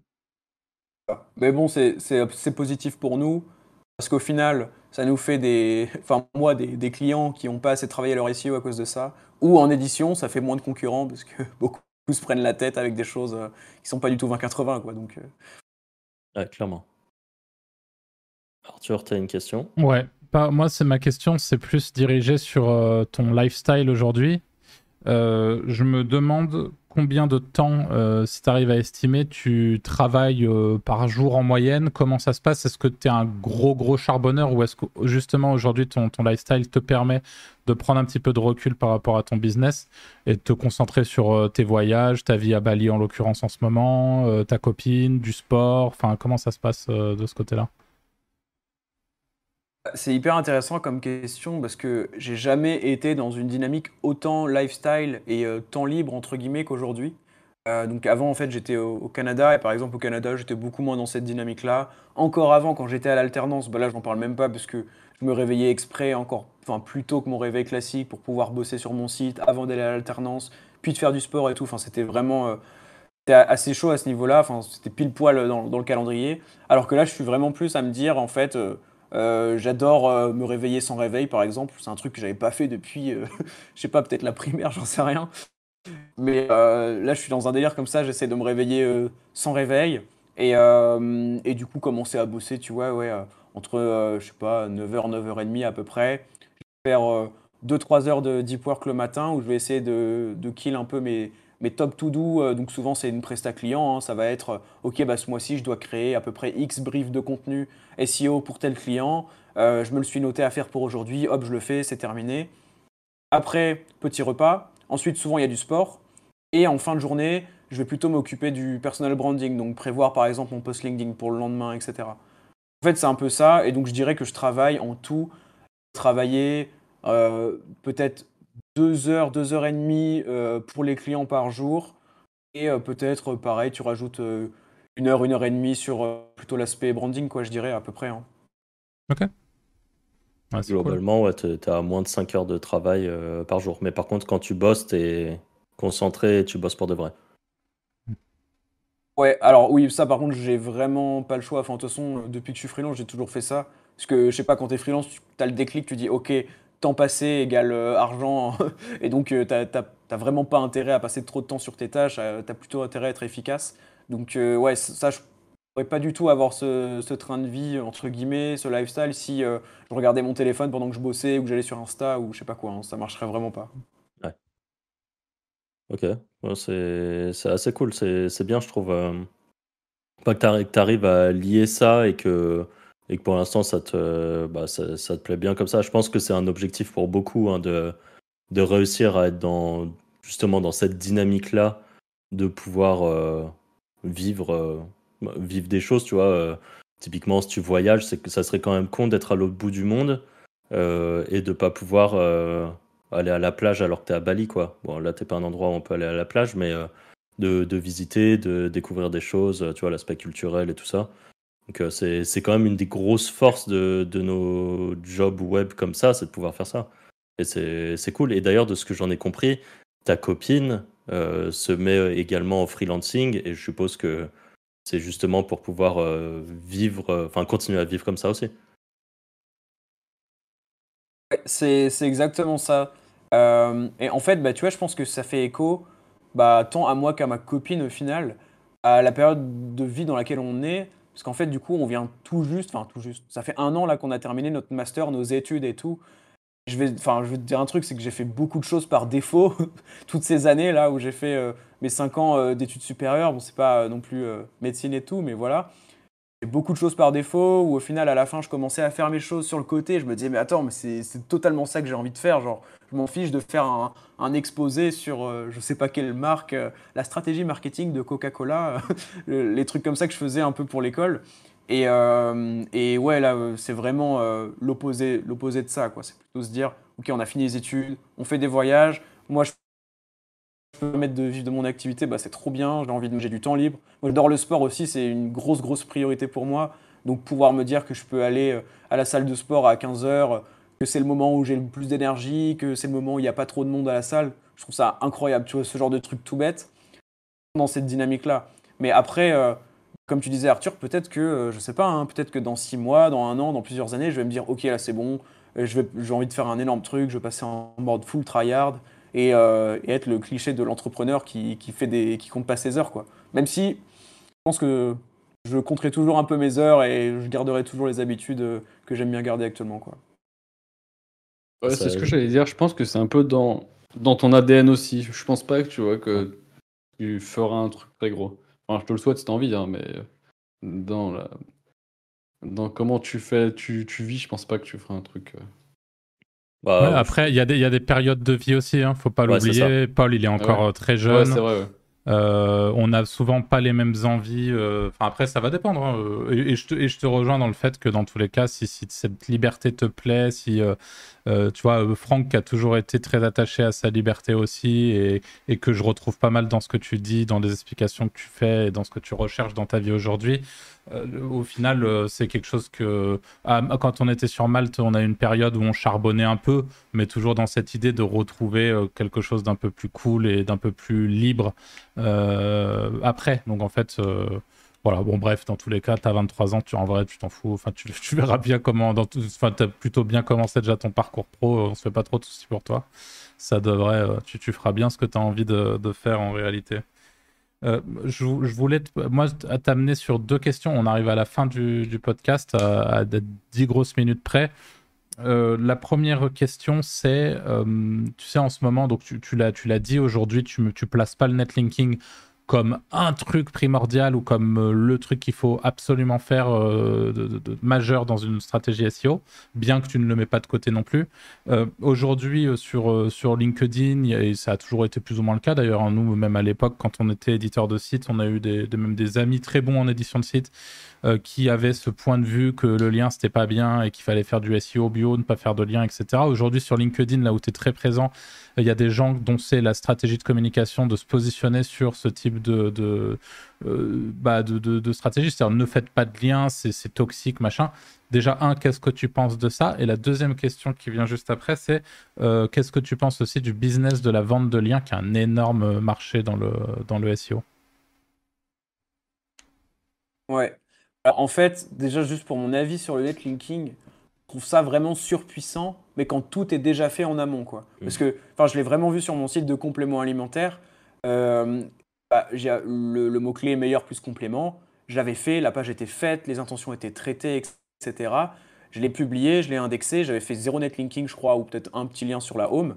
Mais bon, c'est positif pour nous, parce qu'au final, ça nous fait des. Enfin, moi, des, clients qui n'ont pas assez travaillé leur SEO à cause de ça. Ou en édition, ça fait moins de concurrents, parce que beaucoup se prennent la tête avec des choses euh, qui sont pas du tout 20-80, quoi. Donc. Euh. Ouais, clairement. Arthur, tu as une question? Ouais. moi, c'est ma question, c'est plus dirigé sur euh, ton lifestyle aujourd'hui. Je me demande combien de temps, euh, si tu arrives à estimer, tu travailles euh, par jour en moyenne. Comment ça se passe? Est-ce que tu es un gros, gros charbonneur ou est-ce que justement aujourd'hui ton, lifestyle te permet de prendre un petit peu de recul par rapport à ton business et de te concentrer sur euh, tes voyages, ta vie à Bali en l'occurrence en ce moment, ta copine, du sport? Enfin, comment ça se passe de ce côté-là? C'est hyper intéressant comme question parce que j'ai jamais été dans une dynamique autant lifestyle et euh, temps libre entre guillemets qu'aujourd'hui. Euh, donc avant en fait j'étais au, Canada et par exemple au Canada j'étais beaucoup moins dans cette dynamique là. Encore avant quand j'étais à l'alternance, bah là j'en parle même pas parce que je me réveillais exprès encore, enfin plus tôt que mon réveil classique pour pouvoir bosser sur mon site avant d'aller à l'alternance, puis de faire du sport et tout. Enfin c'était vraiment euh, assez chaud à ce niveau-là. Enfin c'était pile poil dans, dans, le calendrier. Alors que là je suis vraiment plus à me dire en fait euh, j'adore euh, me réveiller sans réveil, par exemple. C'est un truc que j'avais pas fait depuis, euh, je sais pas, peut-être la primaire, j'en sais rien. Mais là, je suis dans un délire comme ça. J'essaie de me réveiller sans réveil et, et, du coup commencer à bosser, tu vois, ouais, entre, je sais pas, 9h, 9h30 à peu près. Je vais faire 2-3 heures de deep work le matin où je vais essayer de, de kill un peu mes, mes top to do, donc souvent c'est une presta client, hein. ça va être ok bah ce mois-ci je dois créer à peu près X briefs de contenu SEO pour tel client, euh, je me le suis noté à faire pour aujourd'hui, hop je le fais, c'est terminé. Après petit repas, ensuite souvent il y a du sport et en fin de journée je vais plutôt m'occuper du personal branding, donc prévoir par exemple mon post LinkedIn pour le lendemain, etc. En fait c'est un peu ça et donc je dirais que je travaille en tout, travailler euh, peut-être deux heures, deux heures et demie euh, pour les clients par jour. Et euh, peut-être, pareil, tu rajoutes euh, une heure, une heure et demie sur plutôt l'aspect branding, quoi, je dirais, à peu près. Hein. Ok. Globalement, ouais, tu as moins de 5 heures de travail par jour. Mais par contre, quand tu bosses, tu es concentré et tu bosses pour de vrai. Ouais, alors oui, ça par contre, j'ai vraiment pas le choix. Enfin, de toute façon, depuis que je suis freelance, j'ai toujours fait ça. Parce que je sais pas, quand tu es freelance, tu as le déclic, tu dis, ok, temps passé égale euh, argent. et donc, euh, tu n'as vraiment pas intérêt à passer trop de temps sur tes tâches. Euh, tu as plutôt intérêt à être efficace. Donc, ouais, ça, je pourrais pas du tout avoir ce, train de vie, entre guillemets, ce lifestyle, si je regardais mon téléphone pendant que je bossais ou que j'allais sur Insta ou je sais pas quoi. Hein. ça marcherait vraiment pas. Ouais. Ok, c'est assez cool. C'est bien, je trouve. pas que tu arrives à lier ça et que et que pour l'instant ça te, bah, ça, ça, te plaît bien comme ça. Je pense que c'est un objectif pour beaucoup hein, de, de réussir à être dans, justement dans cette dynamique-là, de pouvoir euh, vivre, euh, vivre des choses, tu vois. Euh, typiquement, si tu voyages, c'est que ça serait quand même con d'être à l'autre bout du monde et de pas pouvoir aller à la plage alors que tu es à Bali, quoi. Bon, là, t'es pas un endroit où on peut aller à la plage, mais de, de, visiter, de découvrir des choses, tu vois, l'aspect culturel et tout ça. Donc euh, c'est quand même une des grosses forces de, de nos jobs web comme ça, c'est de pouvoir faire ça. Et c'est cool. Et d'ailleurs, de ce que j'en ai compris, ta copine se met également en freelancing et je suppose que c'est justement pour pouvoir vivre, enfin continuer à vivre comme ça aussi. C'est exactement ça. et en fait, bah, tu vois, je pense que ça fait écho bah, tant à moi qu'à ma copine au final, à la période de vie dans laquelle on est. Parce qu'en fait, du coup, on vient tout juste, enfin tout juste, ça fait un an là qu'on a terminé notre master, nos études et tout. Je vais, enfin, je te dire un truc, c'est que j'ai fait beaucoup de choses par défaut toutes ces années là où j'ai fait euh, mes 5 ans euh, d'études supérieures. Bon, c'est pas euh, non plus médecine et tout, mais voilà beaucoup de choses par défaut, ou au final, à la fin, je commençais à faire mes choses sur le côté. Je me disais, mais attends, mais c'est totalement ça que j'ai envie de faire. Genre, je m'en fiche de faire un, exposé sur euh, je sais pas quelle marque, euh, la stratégie marketing de Coca-Cola, les trucs comme ça que je faisais un peu pour l'école. Et, euh, et, ouais, là, c'est vraiment l'opposé de ça. quoi. C'est plutôt se dire, ok, on a fini les études, on fait des voyages. Moi, je je peux permettre de vivre de mon activité, bah, c'est trop bien, j'ai envie de j'ai du temps libre. Moi j'adore le sport aussi, c'est une grosse grosse priorité pour moi. Donc pouvoir me dire que je peux aller euh, à la salle de sport à 15h, que c'est le moment où j'ai le plus d'énergie, que c'est le moment où il n'y a pas trop de monde à la salle, je trouve ça incroyable, tu vois, ce genre de truc tout bête dans cette dynamique-là. Mais après, euh, comme tu disais Arthur, peut-être que, euh, je sais pas, hein, peut-être que dans 6 mois, dans un an, dans plusieurs années, je vais me dire, ok là c'est bon, j'ai envie de faire un énorme truc, je vais passer en mode full tryhard, euh, et, être le cliché de l'entrepreneur qui, qui, fait des, qui compte pas ses heures. Quoi. Même si je pense que je compterai toujours un peu mes heures et je garderai toujours les habitudes euh, que j'aime bien garder actuellement. Quoi. Ouais, c'est ce que j'allais dire. Je pense que c'est un peu dans, dans ton ADN aussi. Je pense pas que tu vois que tu feras un truc très gros. Enfin, je te le souhaite si t'as envie, hein, mais dans la... dans comment tu fais, tu, tu vis, je pense pas que tu feras un truc. Euh, bah, après, il y, a des, y a des périodes de vie aussi, hein, faut pas l'oublier. Paul, il est encore euh, très jeune. Vrai, euh, on n'a souvent pas les mêmes envies. Euh, enfin, après, ça va dépendre. Hein. Et, je te, et, je te, rejoins dans le fait que dans tous les cas, si, si cette liberté te plaît, si tu vois, Franck a toujours été très attaché à sa liberté aussi, et, et, que je retrouve pas mal dans ce que tu dis, dans les explications que tu fais, et dans ce que tu recherches dans ta vie aujourd'hui. Euh, au final, euh, c'est quelque chose que. Ah, quand on était sur Malte, on a une période où on charbonnait un peu, mais toujours dans cette idée de retrouver euh, quelque chose d'un peu plus cool et d'un peu plus libre après. Donc en fait. Voilà, bon, bref, dans tous les cas, tu as 23 ans, tu, en vrai, tu t'en fous. Enfin, tu, verras bien comment. Dans enfin, tu as plutôt bien commencé déjà ton parcours pro. On se fait pas trop de soucis pour toi. Ça devrait. tu, feras bien ce que tu as envie de, faire en réalité. Euh, je, voulais, t'amener sur deux questions. On arrive à la fin du, podcast, à, 10 grosses minutes près. Euh, la première question, c'est, euh, tu sais, en ce moment, donc tu, tu l'as dit aujourd'hui, tu, tu places pas le netlinking comme un truc primordial ou comme euh, le truc qu'il faut absolument faire euh, de, majeur dans une stratégie SEO, bien que tu ne le mets pas de côté non plus. Euh, aujourd'hui, sur, sur LinkedIn, et ça a toujours été plus ou moins le cas d'ailleurs, hein, nous, même à l'époque, quand on était éditeur de site, on a eu des, même des amis très bons en édition de site euh, qui avait ce point de vue que le lien c'était pas bien et qu'il fallait faire du SEO bio, ne pas faire de lien, etc. Aujourd'hui sur LinkedIn, là où tu es très présent, il y a des gens dont c'est la stratégie de communication de se positionner sur ce type de, de, euh, bah stratégie, c'est-à-dire ne faites pas de lien, c'est toxique, machin. Déjà, un, qu'est-ce que tu penses de ça? Et la deuxième question qui vient juste après, c'est euh, qu'est-ce que tu penses aussi du business de la vente de liens, qui est un énorme marché dans le, dans le SEO Ouais, en fait, déjà juste pour mon avis sur le netlinking, je trouve ça vraiment surpuissant, mais quand tout est déjà fait en amont, quoi. Mm. Parce que, je l'ai vraiment vu sur mon site de compléments alimentaires. Euh, bah, le, le mot-clé meilleur plus complément. Je l'avais fait, la page était faite, les intentions étaient traitées, etc. Je l'ai publié, je l'ai indexé, j'avais fait zéro netlinking, je crois, ou peut-être un petit lien sur la home.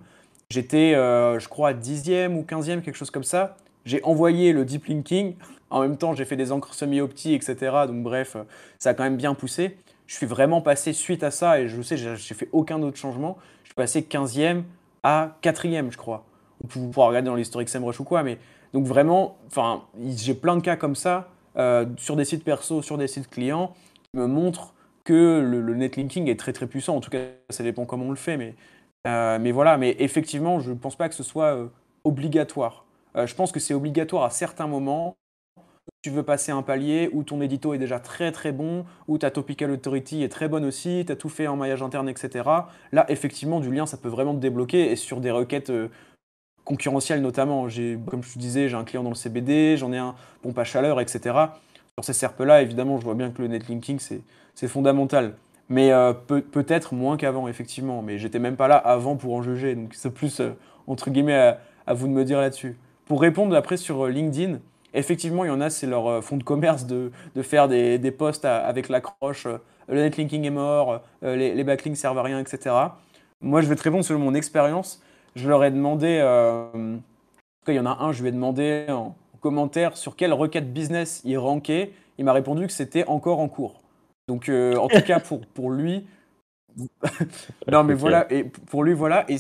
J'étais, euh, je crois, dixième ou quinzième, quelque chose comme ça. J'ai envoyé le deep linking. En même temps, j'ai fait des encres semi-opti, etc. Donc bref, ça a quand même bien poussé. Je suis vraiment passé suite à ça, et je sais, j'ai fait aucun autre changement. Je suis passé 15e à 4e, je crois. Vous pouvez regarder dans l'historique SEMrush ou quoi, mais donc vraiment, enfin, j'ai plein de cas comme ça euh, sur des sites perso, sur des sites clients, qui me montrent que le, netlinking est très très puissant. En tout cas, ça dépend comment on le fait, mais, euh, mais voilà. Mais effectivement, je ne pense pas que ce soit euh, obligatoire. Euh, je pense que c'est obligatoire à certains moments. Tu veux passer un palier où ton édito est déjà très très bon, où ta topical authority est très bonne aussi, tu as tout fait en maillage interne, etc. Là, effectivement, du lien, ça peut vraiment te débloquer et sur des requêtes euh, concurrentiels notamment. Comme je te disais, j'ai un client dans le CBD, j'en ai un pompe à chaleur, etc. Sur ces SERP-là, évidemment, je vois bien que le netlinking, c'est fondamental. Mais euh, peut-être moins qu'avant, effectivement. Mais j'étais même pas là avant pour en juger. Donc c'est plus, entre guillemets, à, vous de me dire là-dessus. Pour répondre après sur euh, LinkedIn, effectivement, il y en a, c'est leur fonds de commerce de, de faire des, des posts avec l'accroche le netlinking est mort, les, les, backlinks servent à rien, etc. Moi, je vais te répondre selon mon expérience. Je leur ai demandé, en tout cas, il y en a un, je lui ai demandé en, commentaire sur quelle requête business il rankait. Il m'a répondu que c'était encore en cours. Donc, euh, en tout cas, pour, pour lui. non, mais voilà. Et pour lui, voilà. Et,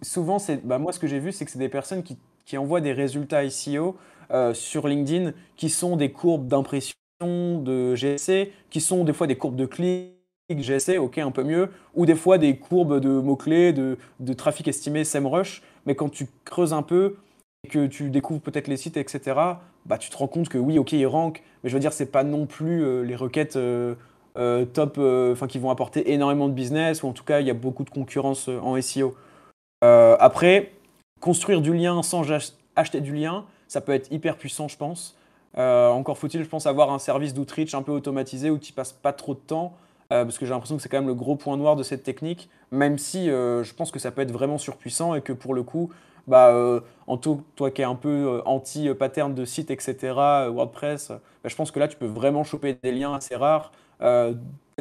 souvent, c'est, bah, moi, ce que j'ai vu, c'est que c'est des personnes qui, qui, envoient des résultats SEO euh, sur LinkedIn qui sont des courbes d'impression de GSC, qui sont des fois des courbes de clics. GSC, ok, un peu mieux, ou des fois des courbes de mots-clés, de, de trafic estimé, SEMrush, mais quand tu creuses un peu, et que tu découvres peut-être les sites, etc., bah, tu te rends compte que oui, ok, ils rankent, mais je veux dire, c'est pas non plus euh, les requêtes euh, top, enfin qui vont apporter énormément de business, ou en tout cas il y a beaucoup de concurrence en SEO. après, construire du lien sans acheter du lien, ça peut être hyper puissant, je pense. encore faut-il, je pense, avoir un service d'outreach un peu automatisé où tu passes pas trop de temps, parce que j'ai l'impression que c'est quand même le gros point noir de cette technique, même si je pense que ça peut être vraiment surpuissant et que pour le coup, bah, en tout, toi qui es un peu anti-pattern de site, etc., WordPress, bah, je pense que là, tu peux vraiment choper des liens assez rares euh,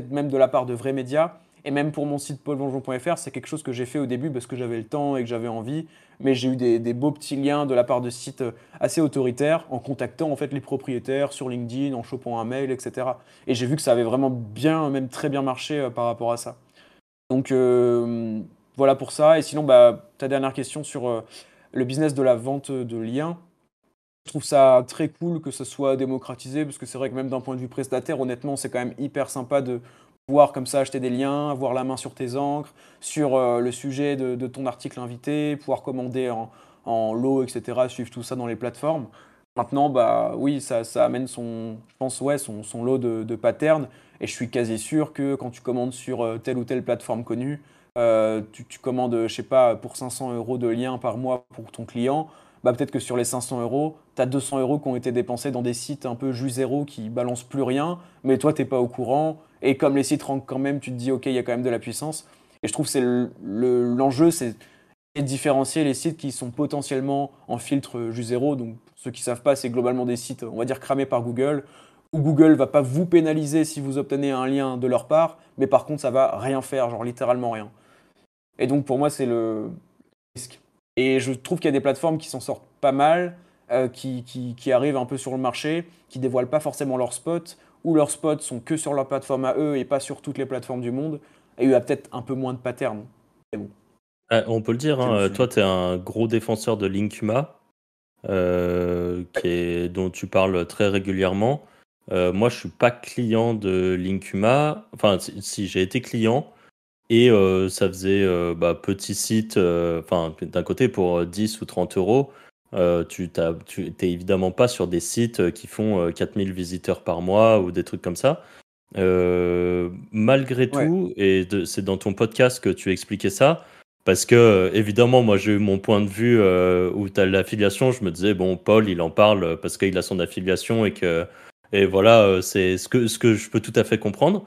même de la part de vrais médias. Et même pour mon site paulvonjon.fr, c'est quelque chose que j'ai fait au début parce que j'avais le temps et que j'avais envie. Mais j'ai eu des, beaux petits liens de la part de sites assez autoritaires en contactant en fait les propriétaires sur LinkedIn, en chopant un mail, etc. Et j'ai vu que ça avait vraiment bien, même très bien marché euh, par rapport à ça. Donc euh, voilà pour ça. Et sinon, bah, ta dernière question sur le business de la vente de liens. Je trouve ça très cool que ce soit démocratisé, parce que c'est vrai que même d'un point de vue prestataire, honnêtement, c'est quand même hyper sympa de pouvoir comme ça acheter des liens, avoir la main sur tes encres, sur euh, le sujet de, ton article invité, pouvoir commander en, lot, etc., suivre tout ça dans les plateformes. Maintenant, bah oui, ça, ça amène son, je pense, ouais, son, son lot de, de, patterns, et je suis quasi sûr que quand tu commandes sur euh, telle ou telle plateforme connue, euh, tu, tu, commandes, je sais pas, pour 500 euros de liens par mois pour ton client, bah, peut-être que sur les 500 euros, tu as 200 euros qui ont été dépensés dans des sites un peu jus zéro qui balancent plus rien, mais toi, tu n'es pas au courant. Et comme les sites rankent quand même, tu te dis, OK, il y a quand même de la puissance. Et je trouve que c'est l'enjeu, c'est de différencier les sites qui sont potentiellement en filtre jus zéro. Donc, ceux qui ne savent pas, c'est globalement des sites, on va dire, cramés par Google, où Google va pas vous pénaliser si vous obtenez un lien de leur part, mais par contre, ça va rien faire, genre littéralement rien. Et donc, pour moi, c'est le risque. Et je trouve qu'il y a des plateformes qui s'en sortent pas mal, euh, qui, arrivent un peu sur le marché, qui dévoilent pas forcément leurs spots, ou leurs spots sont que sur leur plateforme à eux et pas sur toutes les plateformes du monde. Et il y a peut-être un peu moins de patterns. Bon. Euh, on peut le dire, hein, toi tu es un gros défenseur de Linkuma, euh, qui est, dont tu parles très régulièrement. moi je suis pas client de Linkuma, enfin si j'ai été client, et euh, ça faisait euh, bah, petit site, euh, enfin, d'un côté, pour 10 ou 30 euros, tu n'es évidemment pas sur des sites qui font 4000 visiteurs par mois ou des trucs comme ça. malgré tout, et c'est dans ton podcast que tu expliquais ça, parce que, évidemment, moi j'ai eu mon point de vue où tu as l'affiliation, je me disais, bon, Paul, il en parle parce qu'il a son affiliation et que, et voilà, c'est ce que, ce que je peux tout à fait comprendre.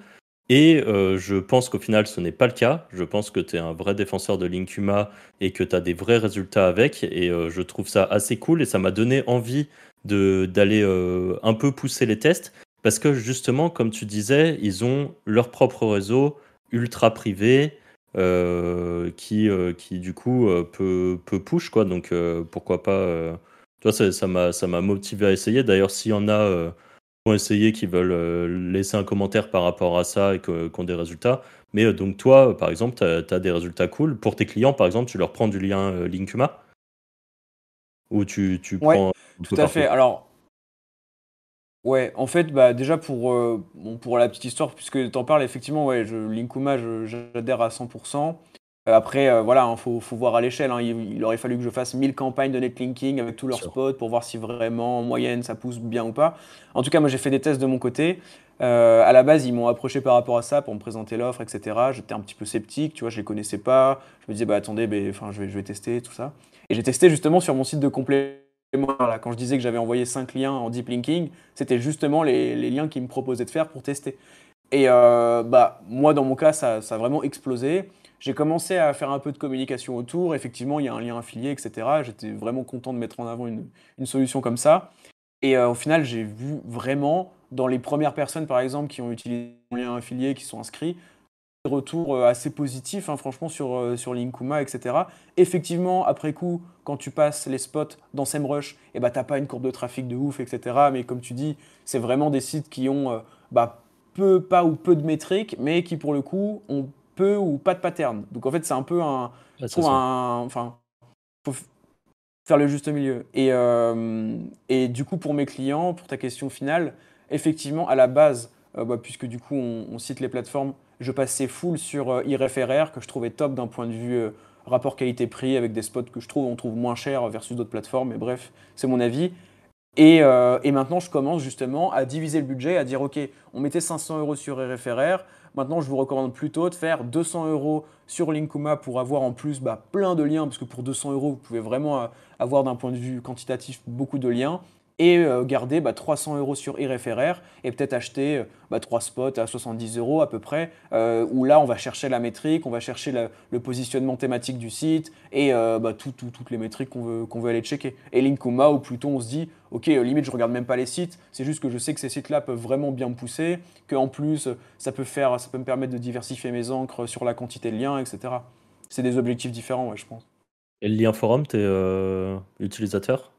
Et euh, je pense qu'au final, ce n'est pas le cas. Je pense que tu es un vrai défenseur de Linkuma et que tu as des vrais résultats avec. Et euh, je trouve ça assez cool et ça m'a donné envie d'aller euh, un peu pousser les tests. Parce que justement, comme tu disais, ils ont leur propre réseau ultra privé qui, qui, du coup, peut, peut, push. Quoi. Donc pourquoi pas. toi, ça m'a motivé à essayer. D'ailleurs, s'il y en a essayer, qui veulent euh, laisser un commentaire par rapport à ça et qui ont des résultats. Mais euh, donc toi, par exemple, tu as, des résultats cool. Pour tes clients, par exemple, tu leur prends du lien euh, Linkuma? Ou tu, tu prends... tout à fait. Alors, ouais, en fait, bah, déjà pour, bon, pour la petite histoire, puisque tu en parles, effectivement, ouais, je, Linkuma, j'adhère à 100%. Après, voilà, il hein, faut, voir à l'échelle. Hein. Il, aurait fallu que je fasse 1000 campagnes de netlinking avec tous leurs spots pour voir si vraiment en moyenne ça pousse bien ou pas. En tout cas, moi j'ai fait des tests de mon côté. à la base, ils m'ont approché par rapport à ça pour me présenter l'offre, etc. J'étais un petit peu sceptique, tu vois, je les connaissais pas. Je me disais, bah attendez, enfin, je, vais, je vais tester tout ça. Et j'ai testé justement sur mon site de complément. Là, quand je disais que j'avais envoyé 5 liens en deep linking, c'était justement les, les liens qu'ils me proposaient de faire pour tester. Et euh, bah, moi, dans mon cas, ça, ça a vraiment explosé. J'ai commencé à faire un peu de communication autour. Effectivement, il y a un lien affilié, etc. J'étais vraiment content de mettre en avant une, solution comme ça. Et euh, au final, j'ai vu vraiment, dans les premières personnes, par exemple, qui ont utilisé mon lien affilié, qui sont inscrits, des retours euh, assez positifs, hein, franchement, sur, sur Linkuma, etc. Effectivement, après coup, quand tu passes les spots dans SEMrush, eh ben, tu n'as pas une courbe de trafic de ouf, etc. Mais comme tu dis, c'est vraiment des sites qui ont bah, peu, pas ou peu de métriques, mais qui pour le coup ont peu ou pas de pattern. Donc en fait, c'est un peu un. un enfin, faut faire le juste milieu. Et, euh, et du coup, pour mes clients, pour ta question finale, effectivement, à la base, euh, bah, puisque du coup, on, cite les plateformes, je passais full sur euh, que je trouvais top d'un point de vue rapport qualité-prix, avec des spots que je trouve on trouve moins cher versus d'autres plateformes. Mais bref, c'est mon avis. Euh, et, maintenant, je commence justement à diviser le budget, à dire OK, on mettait 500 euros sur RFRR. Maintenant, je vous recommande plutôt de faire 200 euros sur Linkuma pour avoir en plus bah, plein de liens, parce que pour 200 euros, vous pouvez vraiment euh, avoir d'un point de vue quantitatif beaucoup de liens et euh, garder 300 bah, euros sur iReferR et peut-être acheter euh, bah, 3 spots à 70 euros à peu près, euh, où là on va chercher la métrique, on va chercher le positionnement thématique du site et bah, toutes les métriques qu'on veut, qu'on veut aller checker. Et Linkuma, ou plutôt on se dit, ok, limite je regarde même pas les sites, c'est juste que je sais que ces sites-là peuvent vraiment bien me pousser, qu'en plus ça peut, faire, ça peut me permettre de diversifier mes encres sur la quantité de liens, etc. C'est des objectifs différents, je pense. Et le lien forum, tu es utilisateur?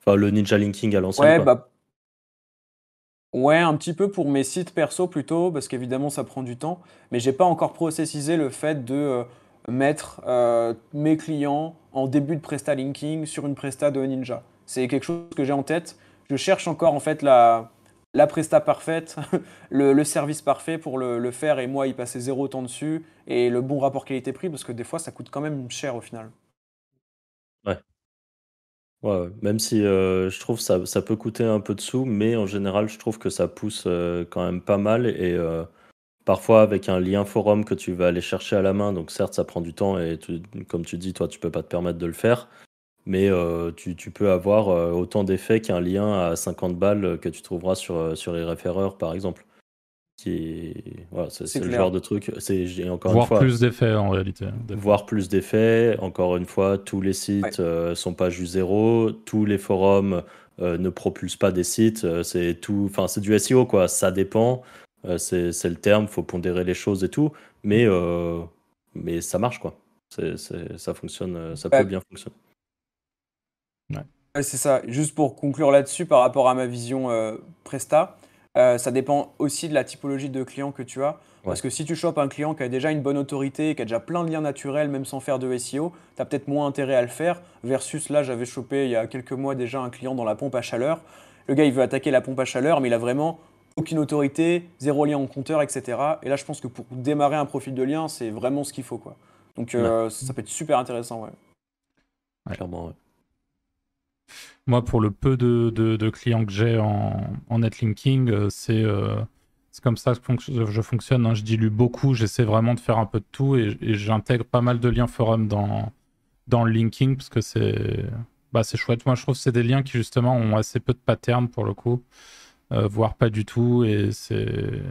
Enfin, le ninja linking à l'ancienne. Ouais, bah. Ouais, un petit peu pour mes sites perso plutôt, parce qu'évidemment ça prend du temps. Mais j'ai pas encore processisé le fait de euh, mettre euh, mes clients en début de presta linking sur une presta de Ninja. C'est quelque chose que j'ai en tête. Je cherche encore en fait la, la presta parfaite, le, service parfait pour le, le, faire et moi y passer zéro temps dessus et le bon rapport qualité-prix parce que des fois ça coûte quand même cher au final. Ouais. Même si euh, je trouve ça, ça peut coûter un peu de sous, mais en général, je trouve que ça pousse euh, quand même pas mal. Et euh, parfois, avec un lien forum que tu vas aller chercher à la main, donc certes, ça prend du temps et comme tu dis, toi, tu peux pas te permettre de le faire, mais tu, tu peux avoir autant d'effets qu'un lien à 50 balles que tu trouveras sur, sur RFRR, par exemple c'est le genre de truc c'est encore voir plus d'effets en réalité. voir plus d'effets. Encore une fois tous les sites ne euh, sont pas juste zéro. Tous les forums euh, ne propulsent pas des sites euh, c'est tout enfin c'est du SEO quoi. Ça dépend. C'est le terme faut pondérer les choses et tout. Mais mais ça marche quoi. C'est ça fonctionne ça peut bien fonctionner. C'est ça. Juste pour conclure là-dessus par rapport à ma vision Presta euh, ça dépend aussi de la typologie de client que tu as. Parce que si tu chopes un client qui a déjà une bonne autorité, qui a déjà plein de liens naturels, même sans faire de SEO, tu as peut-être moins intérêt à le faire. Versus là, j'avais chopé il y a quelques mois déjà un client dans la pompe à chaleur. Le gars, il veut attaquer la pompe à chaleur, mais il a vraiment aucune autorité, zéro lien en compteur, etc. Et là, je pense que pour démarrer un profil de lien, c'est vraiment ce qu'il faut. Quoi. Donc euh, ça, peut être super intéressant. Ouais. Clairement, ouais. Moi, pour le peu de, clients que j'ai en, netlinking, euh, euh, c'est comme ça que je fonctionne. Hein. Je dilue beaucoup, j'essaie vraiment de faire un peu de tout et, j'intègre pas mal de liens forum dans, dans le linking parce que c'est bah, chouette. Moi, je trouve que c'est des liens qui, justement, ont assez peu de patterns pour le coup, euh, voire pas du tout. Et c'est.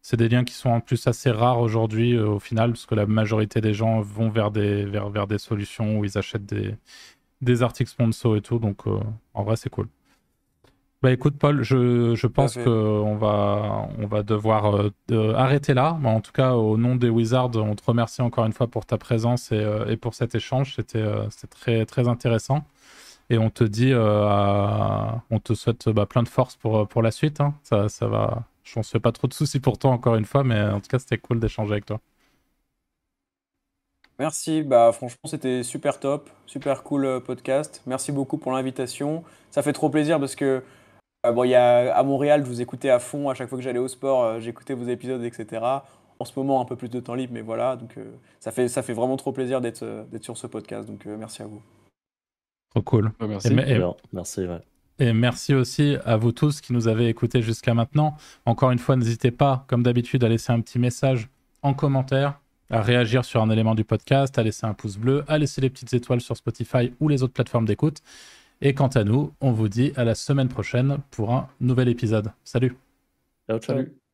C'est des liens qui sont en plus assez rares aujourd'hui au final, parce que la majorité des gens vont vers des, vers, vers des solutions où ils achètent des, des articles sponsors et tout. Donc, euh, en vrai, c'est cool. Bah écoute, Paul, je, je pense qu'on va, on va devoir euh, arrêter là. en tout cas, au nom des Wizards, on te remercie encore une fois pour ta présence et, euh, et pour cet échange. C'était très, très intéressant. Et on te dit, on te souhaite bah, plein de force pour, pour la suite. Hein. Ça, ça va. Je ne fais pas trop de soucis pour toi encore une fois, mais en tout cas, c'était cool d'échanger avec toi. Merci, bah franchement c'était super top, super cool euh, podcast. Merci beaucoup pour l'invitation. Ça fait trop plaisir parce que euh, bon, y a, à Montréal, je vous écoutais à fond à chaque fois que j'allais au sport, euh, j'écoutais vos épisodes, etc. en ce moment un peu plus de temps libre, mais voilà, donc ça, fait, ça fait vraiment trop plaisir d'être sur ce podcast, donc merci à vous. Trop cool. merci. merci, Et merci aussi à vous tous qui nous avez écoutés jusqu'à maintenant. Encore une fois, n'hésitez pas, comme d'habitude, à laisser un petit message en commentaire, à réagir sur un élément du podcast, à laisser un pouce bleu, à laisser les petites étoiles sur Spotify ou les autres plateformes d'écoute. Et quant à nous, on vous dit à la semaine prochaine pour un nouvel épisode. Salut. Ciao, ciao. Salut.